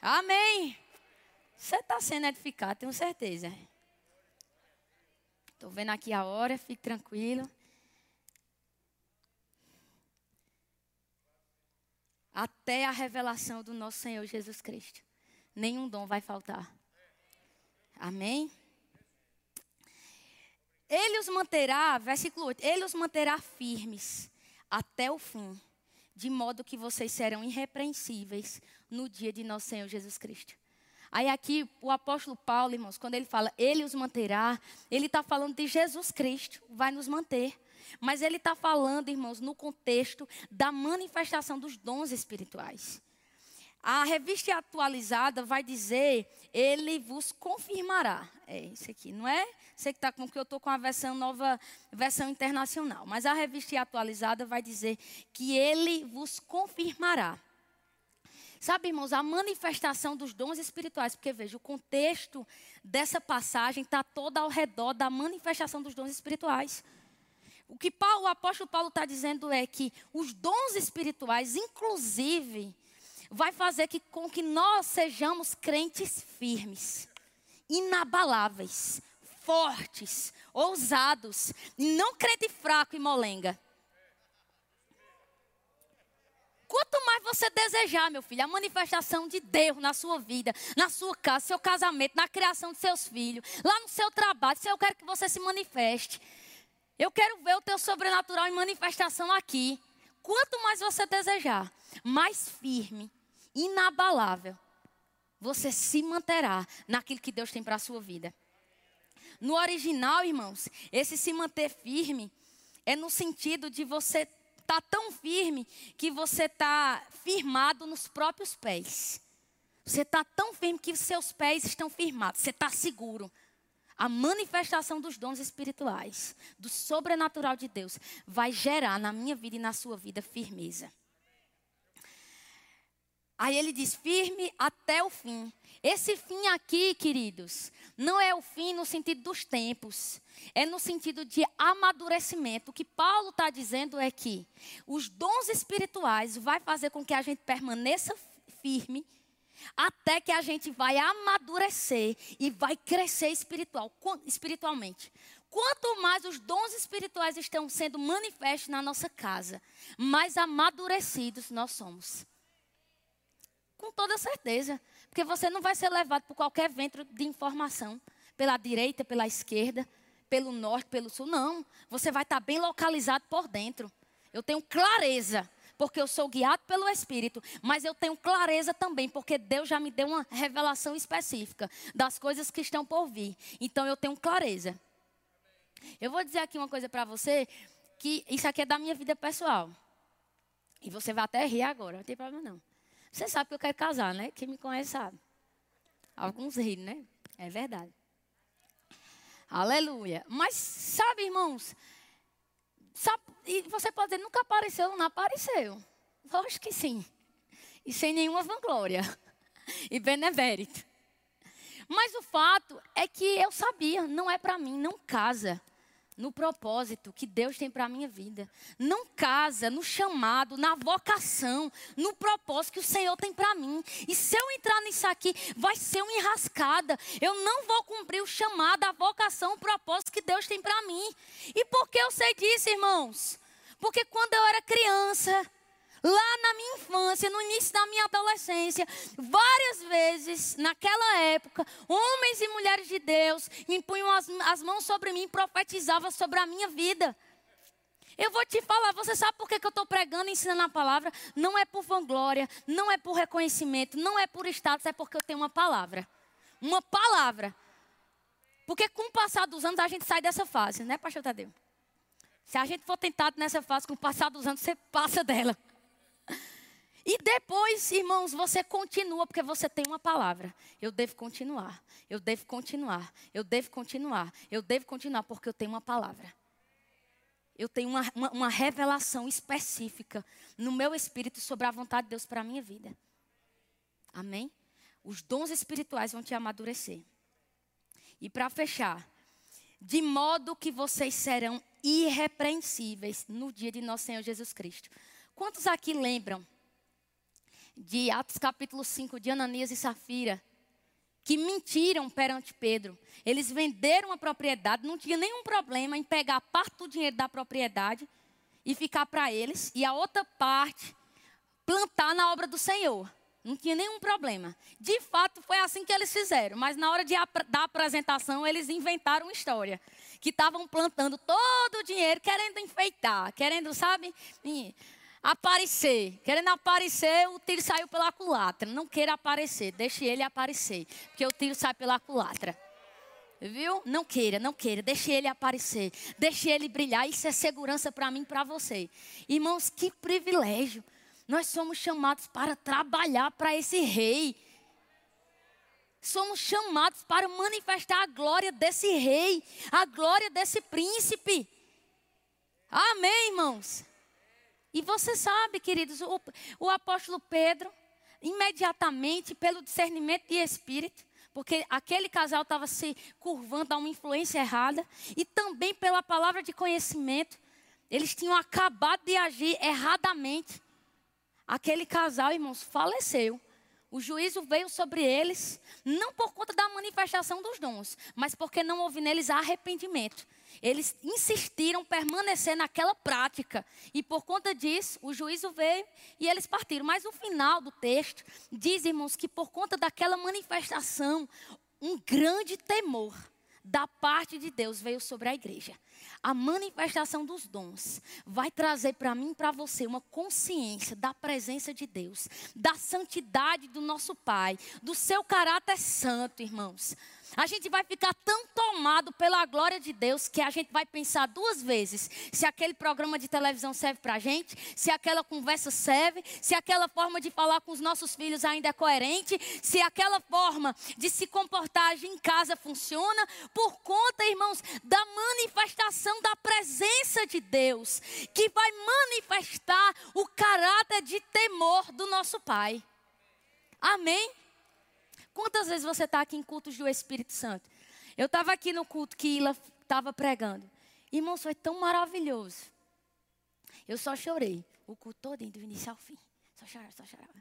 Amém. Você está sendo edificado, tenho certeza. Estou vendo aqui a hora, fique tranquilo. Até a revelação do nosso Senhor Jesus Cristo. Nenhum dom vai faltar. Amém? Ele os manterá, versículo 8, ele os manterá firmes até o fim, de modo que vocês serão irrepreensíveis no dia de nosso Senhor Jesus Cristo. Aí aqui o apóstolo Paulo, irmãos, quando ele fala ele os manterá, ele está falando de Jesus Cristo, vai nos manter. Mas ele está falando, irmãos, no contexto da manifestação dos dons espirituais. A revista atualizada vai dizer, ele vos confirmará. É isso aqui, não é? Sei que está com que eu estou com a versão nova, versão internacional. Mas a revista atualizada vai dizer que ele vos confirmará. Sabe, irmãos, a manifestação dos dons espirituais, porque veja, o contexto dessa passagem está todo ao redor da manifestação dos dons espirituais. O que Paulo, o apóstolo Paulo está dizendo é que os dons espirituais, inclusive, vai fazer que, com que nós sejamos crentes firmes, inabaláveis, fortes, ousados, não crente fraco e molenga. Quanto mais você desejar, meu filho, a manifestação de Deus na sua vida, na sua casa, seu casamento, na criação de seus filhos, lá no seu trabalho, se eu quero que você se manifeste. Eu quero ver o teu sobrenatural em manifestação aqui. Quanto mais você desejar, mais firme, inabalável, você se manterá naquilo que Deus tem para a sua vida. No original, irmãos, esse se manter firme é no sentido de você está tão firme que você está firmado nos próprios pés. Você está tão firme que seus pés estão firmados. Você está seguro. A manifestação dos dons espirituais, do sobrenatural de Deus, vai gerar na minha vida e na sua vida firmeza. Aí ele diz: firme até o fim. Esse fim aqui, queridos, não é o fim no sentido dos tempos, é no sentido de amadurecimento. O que Paulo está dizendo é que os dons espirituais vai fazer com que a gente permaneça firme até que a gente vai amadurecer e vai crescer espiritual, espiritualmente. Quanto mais os dons espirituais estão sendo manifestos na nossa casa, mais amadurecidos nós somos. Com toda certeza. Porque você não vai ser levado por qualquer vento de informação, pela direita, pela esquerda, pelo norte, pelo sul. Não. Você vai estar bem localizado por dentro. Eu tenho clareza, porque eu sou guiado pelo Espírito, mas eu tenho clareza também, porque Deus já me deu uma revelação específica das coisas que estão por vir. Então eu tenho clareza. Eu vou dizer aqui uma coisa para você, que isso aqui é da minha vida pessoal. E você vai até rir agora, não tem problema não. Você sabe que eu quero casar, né? Quem me conhece sabe. Alguns riem, né? É verdade. Aleluia. Mas sabe, irmãos, sabe, e você pode dizer, nunca apareceu, não apareceu. Lógico que sim. E sem nenhuma vanglória. E benemérito. Mas o fato é que eu sabia, não é para mim, não casa no propósito que Deus tem para a minha vida. Não casa no chamado, na vocação, no propósito que o Senhor tem para mim. E se eu entrar nisso aqui, vai ser uma enrascada. Eu não vou cumprir o chamado, a vocação, o propósito que Deus tem para mim. E por que eu sei disso, irmãos? Porque quando eu era criança, Lá na minha infância, no início da minha adolescência, várias vezes, naquela época, homens e mulheres de Deus impunham as, as mãos sobre mim e profetizavam sobre a minha vida. Eu vou te falar, você sabe por que, que eu estou pregando e ensinando a palavra? Não é por vanglória, não é por reconhecimento, não é por status, é porque eu tenho uma palavra. Uma palavra. Porque com o passar dos anos a gente sai dessa fase, né, pastor Tadeu? Se a gente for tentado nessa fase, com o passar dos anos você passa dela. E depois, irmãos, você continua, porque você tem uma palavra. Eu devo continuar, eu devo continuar, eu devo continuar, eu devo continuar, porque eu tenho uma palavra. Eu tenho uma, uma, uma revelação específica no meu espírito sobre a vontade de Deus para a minha vida. Amém? Os dons espirituais vão te amadurecer. E para fechar, de modo que vocês serão irrepreensíveis no dia de nosso Senhor Jesus Cristo. Quantos aqui lembram de Atos capítulo 5 de Ananias e Safira? Que mentiram perante Pedro. Eles venderam a propriedade, não tinha nenhum problema em pegar parte do dinheiro da propriedade e ficar para eles, e a outra parte plantar na obra do Senhor. Não tinha nenhum problema. De fato, foi assim que eles fizeram. Mas na hora de, da apresentação, eles inventaram uma história. Que estavam plantando todo o dinheiro, querendo enfeitar, querendo, sabe, aparecer. Querendo aparecer, o tiro saiu pela culatra. Não queira aparecer, deixe ele aparecer. Porque o tiro sai pela culatra. Viu? Não queira, não queira. Deixe ele aparecer. Deixe ele brilhar. Isso é segurança para mim e para você. Irmãos, que privilégio. Nós somos chamados para trabalhar para esse rei. Somos chamados para manifestar a glória desse rei, a glória desse príncipe. Amém, irmãos? E você sabe, queridos, o, o apóstolo Pedro, imediatamente, pelo discernimento de espírito, porque aquele casal estava se curvando a uma influência errada, e também pela palavra de conhecimento, eles tinham acabado de agir erradamente. Aquele casal, irmãos, faleceu. O juízo veio sobre eles, não por conta da manifestação dos dons, mas porque não houve neles arrependimento. Eles insistiram permanecer naquela prática. E por conta disso, o juízo veio e eles partiram. Mas o final do texto diz, irmãos, que por conta daquela manifestação, um grande temor da parte de Deus veio sobre a igreja. A manifestação dos dons vai trazer para mim e para você uma consciência da presença de Deus, da santidade do nosso Pai, do seu caráter santo, irmãos. A gente vai ficar tão tomado pela glória de Deus que a gente vai pensar duas vezes se aquele programa de televisão serve para a gente, se aquela conversa serve, se aquela forma de falar com os nossos filhos ainda é coerente, se aquela forma de se comportar em casa funciona, por conta, irmãos, da manifestação da presença de Deus, que vai manifestar o caráter de temor do nosso Pai. Amém? Quantas vezes você está aqui em cultos do Espírito Santo? Eu estava aqui no culto que Ila estava pregando. Irmãos, foi tão maravilhoso. Eu só chorei o culto todo, do início ao fim. Só chorava, só chorava.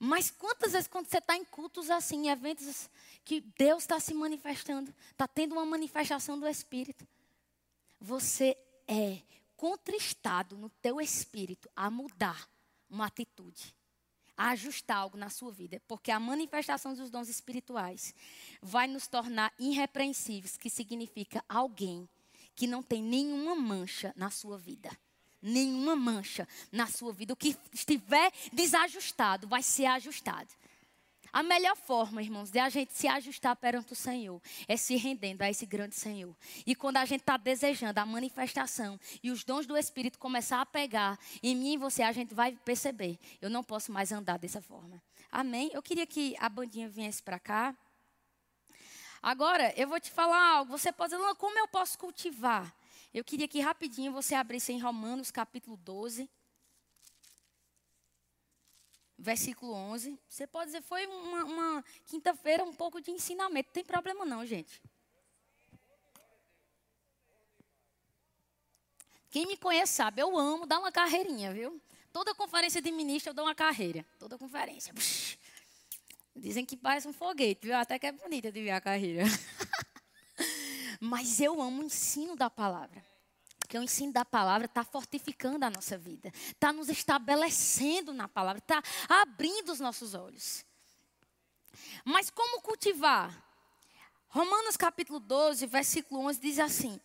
Mas quantas vezes quando você está em cultos assim, em eventos que Deus está se manifestando, está tendo uma manifestação do Espírito, você é contristado no teu espírito a mudar uma atitude a ajustar algo na sua vida, porque a manifestação dos dons espirituais vai nos tornar irrepreensíveis, que significa alguém que não tem nenhuma mancha na sua vida. Nenhuma mancha na sua vida. O que estiver desajustado vai ser ajustado. A melhor forma, irmãos, de a gente se ajustar perante o Senhor é se rendendo a esse grande Senhor. E quando a gente está desejando a manifestação e os dons do Espírito começar a pegar em mim e você, a gente vai perceber: eu não posso mais andar dessa forma. Amém? Eu queria que a bandinha viesse para cá. Agora, eu vou te falar algo. Você pode dizer, como eu posso cultivar? Eu queria que rapidinho você abrisse em Romanos capítulo 12 versículo 11. Você pode dizer, foi uma, uma quinta-feira um pouco de ensinamento. Não tem problema não, gente. Quem me conhece sabe, eu amo dar uma carreirinha, viu? Toda conferência de ministro eu dou uma carreira. Toda conferência. Dizem que parece um foguete, viu? Até que é bonita de ver a carreira. Mas eu amo o ensino da palavra. Porque o ensino da palavra está fortificando a nossa vida, está nos estabelecendo na palavra, está abrindo os nossos olhos. Mas como cultivar? Romanos capítulo 12, versículo 11 diz assim: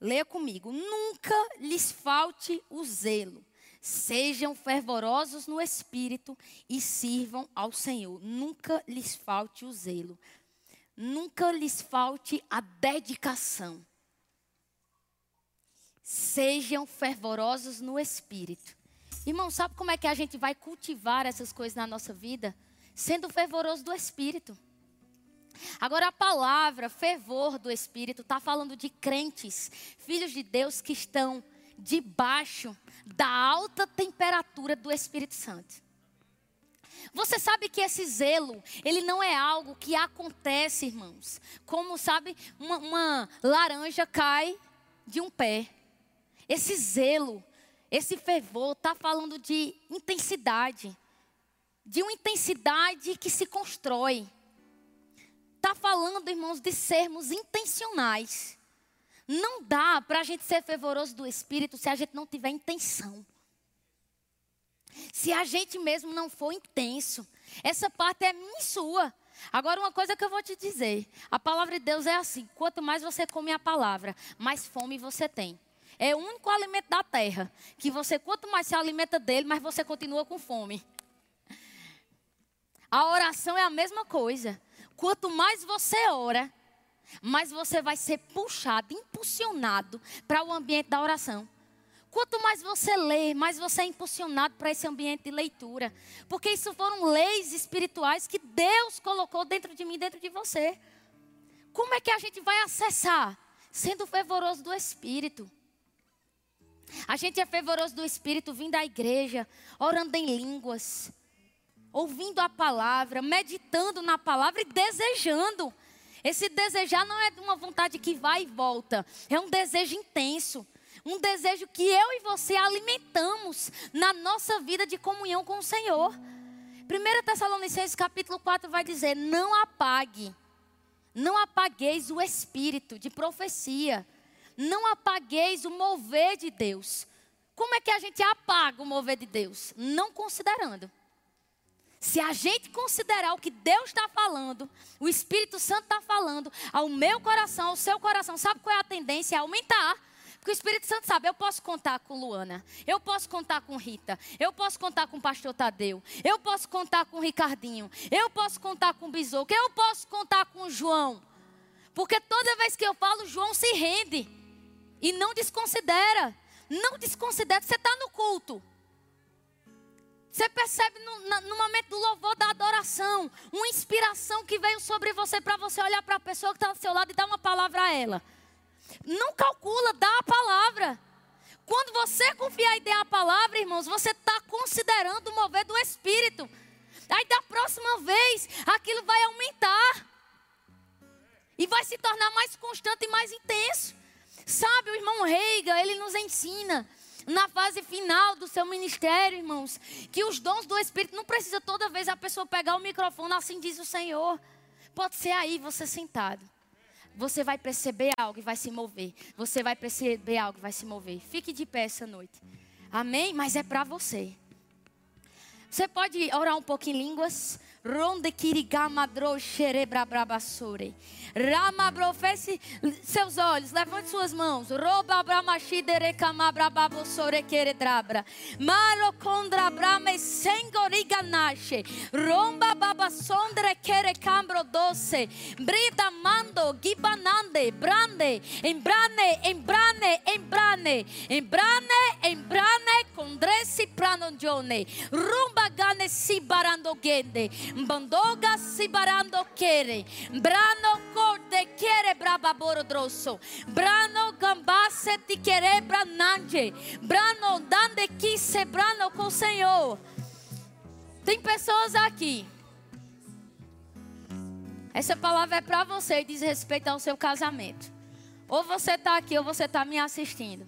Leia comigo. Nunca lhes falte o zelo. Sejam fervorosos no espírito e sirvam ao Senhor. Nunca lhes falte o zelo. Nunca lhes falte a dedicação. Sejam fervorosos no espírito. Irmão, sabe como é que a gente vai cultivar essas coisas na nossa vida? Sendo fervoroso do espírito. Agora, a palavra fervor do espírito está falando de crentes, filhos de Deus que estão debaixo da alta temperatura do Espírito Santo. Você sabe que esse zelo, ele não é algo que acontece, irmãos. Como, sabe, uma, uma laranja cai de um pé. Esse zelo, esse fervor, está falando de intensidade. De uma intensidade que se constrói. Está falando, irmãos, de sermos intencionais. Não dá para a gente ser fervoroso do Espírito se a gente não tiver intenção. Se a gente mesmo não for intenso, essa parte é minha e sua. Agora, uma coisa que eu vou te dizer: a palavra de Deus é assim: quanto mais você come a palavra, mais fome você tem. É o único alimento da terra que você, quanto mais se alimenta dele, mais você continua com fome. A oração é a mesma coisa. Quanto mais você ora, mais você vai ser puxado, impulsionado para o ambiente da oração. Quanto mais você lê, mais você é impulsionado para esse ambiente de leitura. Porque isso foram leis espirituais que Deus colocou dentro de mim, dentro de você. Como é que a gente vai acessar? Sendo fervoroso do Espírito. A gente é fervoroso do Espírito vindo à igreja, orando em línguas, ouvindo a palavra, meditando na palavra e desejando. Esse desejar não é uma vontade que vai e volta, é um desejo intenso. Um desejo que eu e você alimentamos na nossa vida de comunhão com o Senhor. 1 Tessalonicenses capítulo 4 vai dizer: Não apague, não apagueis o espírito de profecia, não apagueis o mover de Deus. Como é que a gente apaga o mover de Deus? Não considerando. Se a gente considerar o que Deus está falando, o Espírito Santo está falando, ao meu coração, ao seu coração, sabe qual é a tendência? É aumentar. Porque o Espírito Santo sabe, eu posso contar com Luana, eu posso contar com Rita, eu posso contar com o pastor Tadeu, eu posso contar com o Ricardinho, eu posso contar com o Bisoco, eu posso contar com o João. Porque toda vez que eu falo, João se rende e não desconsidera. Não desconsidera você está no culto. Você percebe no, no, momento do louvor, da adoração, uma inspiração que veio sobre você para você olhar para a pessoa que está ao seu lado e dar uma palavra a ela. Não calcula, dá a palavra. Quando você confiar e der a palavra, irmãos, você está considerando o mover do Espírito. Aí da próxima vez, aquilo vai aumentar. E vai se tornar mais constante e mais intenso. Sabe, o irmão Reiga, ele nos ensina na fase final do seu ministério, irmãos, que os dons do Espírito não precisa toda vez a pessoa pegar o microfone, assim diz o Senhor. Pode ser aí você sentado você vai perceber algo e vai se mover. Você vai perceber algo e vai se mover. Fique de pé essa noite. Amém? Mas é para você. Você pode orar um pouco em línguas? Ronde kirigamadro xerebrabrabasore. Rama feche seus olhos, levante suas mãos. Roba bramachidere kamabrababosore keredrabra. Maro condra brame sengoriganache. Romba babasondre kere cambro doce. Brida mando gibanande brande. Embrane, embrane, embrane. Embrane, embrane condresi pranongione. Rumba gane si barando gende. Bandoga si barando kere. Brano corte kere braba borodrosso. Brano gambasse ti quere brananje. Brano dande que se brano com o Senhor. Tem pessoas aqui. Essa palavra é para você e diz respeito ao seu casamento. Ou você está aqui ou você está me assistindo.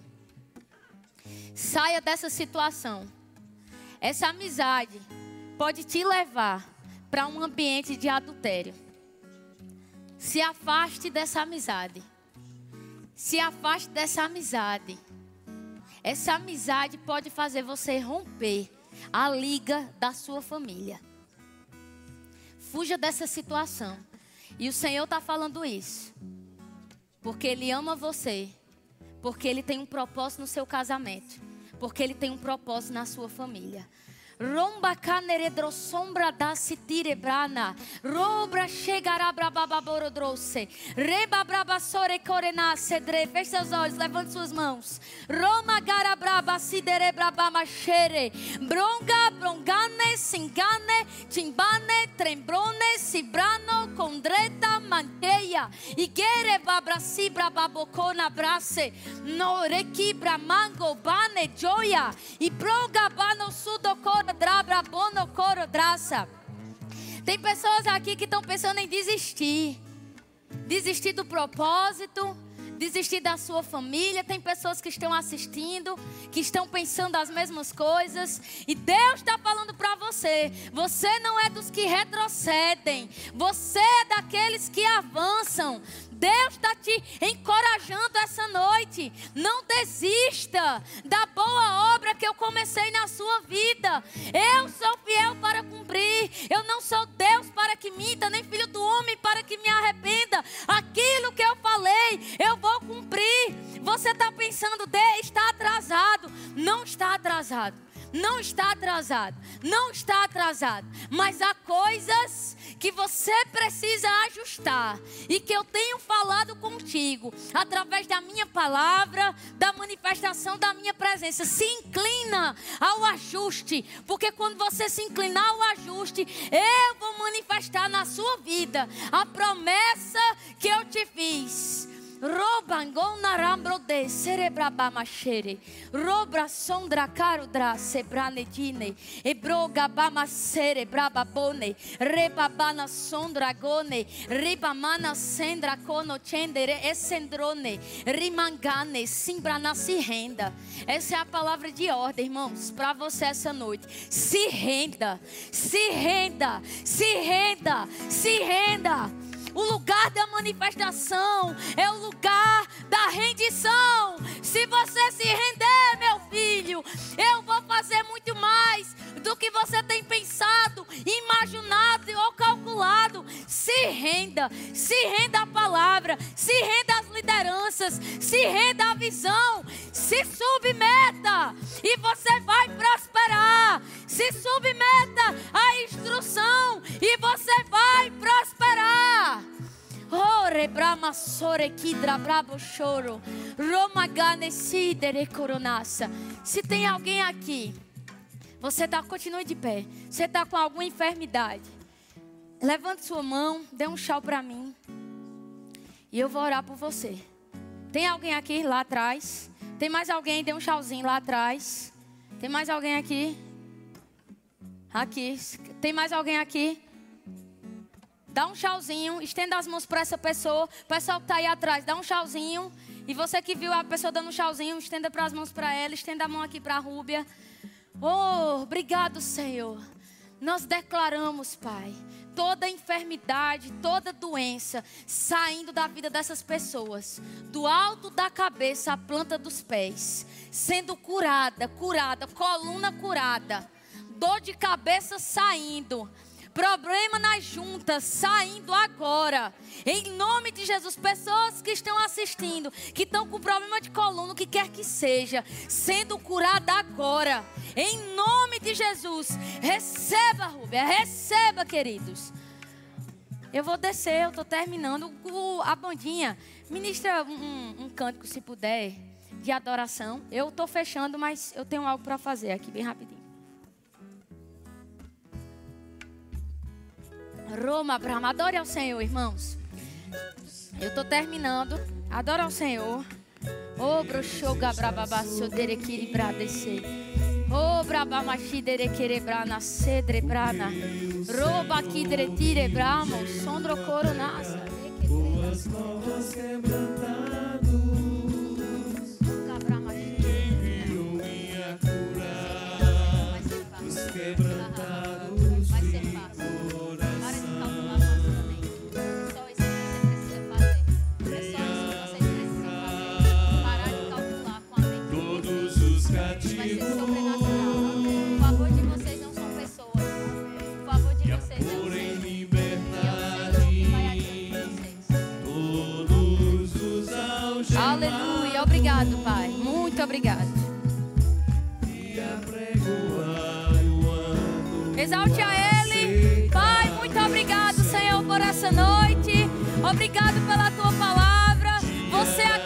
Saia dessa situação. Essa amizade pode te levar para um ambiente de adultério. Se afaste dessa amizade. Se afaste dessa amizade. Essa amizade pode fazer você romper a liga da sua família. Fuja dessa situação. E o Senhor está falando isso. Porque Ele ama você. Porque Ele tem um propósito no seu casamento. Porque Ele tem um propósito na sua família. Romba caneredro sombra da sitire brana. Robra chegará brababorodroce. Reba brabasore corena cedre. Feche seus olhos, levante suas mãos. Roma garabraba sidere brabama chere. Bronga brongane singane timbane trembrone sibrano condreta manteia. Igere babrasi brababocona brace. No requibra mango bane joia. E bronga bano cor coro draça. Tem pessoas aqui que estão pensando em desistir. Desistir do propósito, desistir da sua família. Tem pessoas que estão assistindo, que estão pensando as mesmas coisas. E Deus está falando para você: você não é dos que retrocedem, você é daqueles que avançam. Deus está te encorajando essa noite. Não desista da boa obra que eu comecei na sua vida. Eu sou fiel para cumprir. Eu não sou Deus para que minta, nem filho do homem para que me arrependa. Aquilo que eu falei, eu vou cumprir. Você está pensando, está atrasado. Não está atrasado não está atrasado, não está atrasado, mas há coisas que você precisa ajustar e que eu tenho falado contigo através da minha palavra, da manifestação da minha presença. Se inclina ao ajuste, porque quando você se inclinar ao ajuste, eu vou manifestar na sua vida a promessa que eu te fiz. Robangon narambro de cerebraba machere. Robra sondra carudra sebranedine. Ebroga bama cerebraba bone. Rebabana sondra gone. Ribamana sendra cono cendere escendrone. Rimangane simbrana se renda. Essa é a palavra de ordem, irmãos, para você essa noite. Se renda, se renda, se renda, se renda. O lugar da manifestação é o lugar da rendição. Se você se render, meu filho, eu vou fazer muito mais do que você tem pensado, imaginado ou calculado. Se renda, se renda à palavra, se renda às lideranças, se renda à visão, se submeta e você vai prosperar. Se submeta à instrução e você vai prosperar. Oh, rebrama sore kidra brabo choro. Roma gane sidere coronassa. Se tem alguém aqui, você tá, continue de pé. Você está com alguma enfermidade. Levante sua mão, dê um chá para mim. E eu vou orar por você. Tem alguém aqui lá atrás? Tem mais alguém? Dê um chauzinho lá atrás. Tem mais alguém aqui? Aqui. Tem mais alguém aqui? Dá um tchauzinho, estenda as mãos para essa pessoa. O pessoal que está aí atrás, dá um tchauzinho. E você que viu a pessoa dando um tchauzinho, estenda para as mãos para ela, estenda a mão aqui para a Rúbia. Oh, obrigado, Senhor. Nós declaramos, Pai, toda enfermidade, toda doença saindo da vida dessas pessoas, do alto da cabeça à planta dos pés, sendo curada, curada, coluna curada, dor de cabeça saindo Problema nas juntas, saindo agora. Em nome de Jesus, pessoas que estão assistindo, que estão com problema de coluna, o que quer que seja, sendo curada agora. Em nome de Jesus. Receba, Rúbia, receba, queridos. Eu vou descer, eu estou terminando a bandinha. Ministra um, um cântico, se puder, de adoração. Eu estou fechando, mas eu tenho algo para fazer aqui, bem rapidinho. Roma, Brahma. Adore ao Senhor, irmãos. Eu estou terminando. Adore ao Senhor. O broxoga brababaço derequiri bradece. O brabamachi derequere brana cedre brana. Roba aqui diretire bramo. Sondro coronasa. Boas novas quebrantadas. Obrigado, Pai. Muito obrigado. Exalte a Ele. Pai, muito obrigado, Senhor, por essa noite. Obrigado pela tua palavra. Você é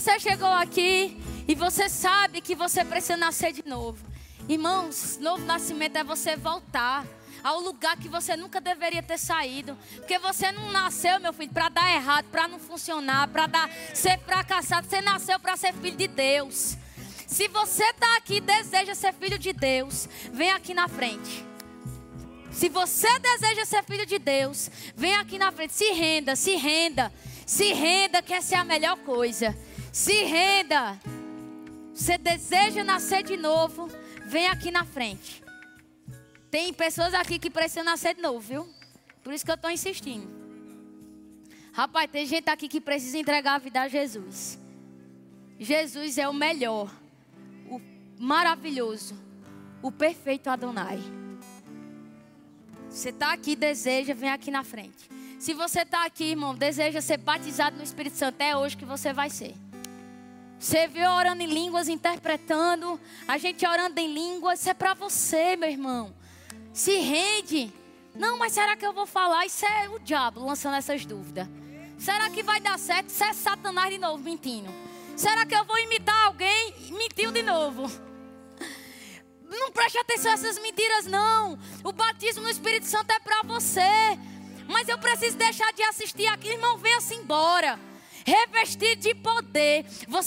você chegou aqui e você sabe que você precisa nascer de novo. Irmãos, novo nascimento é você voltar ao lugar que você nunca deveria ter saído. Porque você não nasceu, meu filho, para dar errado, para não funcionar, para dar ser fracassado. Você nasceu para ser filho de Deus. Se você está aqui e deseja ser filho de Deus, vem aqui na frente. Se você deseja ser filho de Deus, vem aqui na frente. Se renda, se renda. Se renda, que essa é a melhor coisa. Se renda. Você deseja nascer de novo, vem aqui na frente. Tem pessoas aqui que precisam nascer de novo, viu? Por isso que eu estou insistindo. Rapaz, tem gente aqui que precisa entregar a vida a Jesus. Jesus é o melhor, o maravilhoso, o perfeito Adonai. Você está aqui, deseja, vem aqui na frente. Se você está aqui, irmão, deseja ser batizado no Espírito Santo, é hoje que você vai ser. Você viu orando em línguas, interpretando, a gente orando em línguas, isso é para você, meu irmão. Se rende. Não, mas será que eu vou falar? Isso é o diabo lançando essas dúvidas. Será que vai dar certo? Isso é Satanás de novo mentindo. Será que eu vou imitar alguém? Mentiu de novo. Não preste atenção a essas mentiras, não. O batismo no Espírito Santo é para você. Mas eu preciso deixar de assistir aqui. Irmão, venha-se embora. Revestir de poder. Você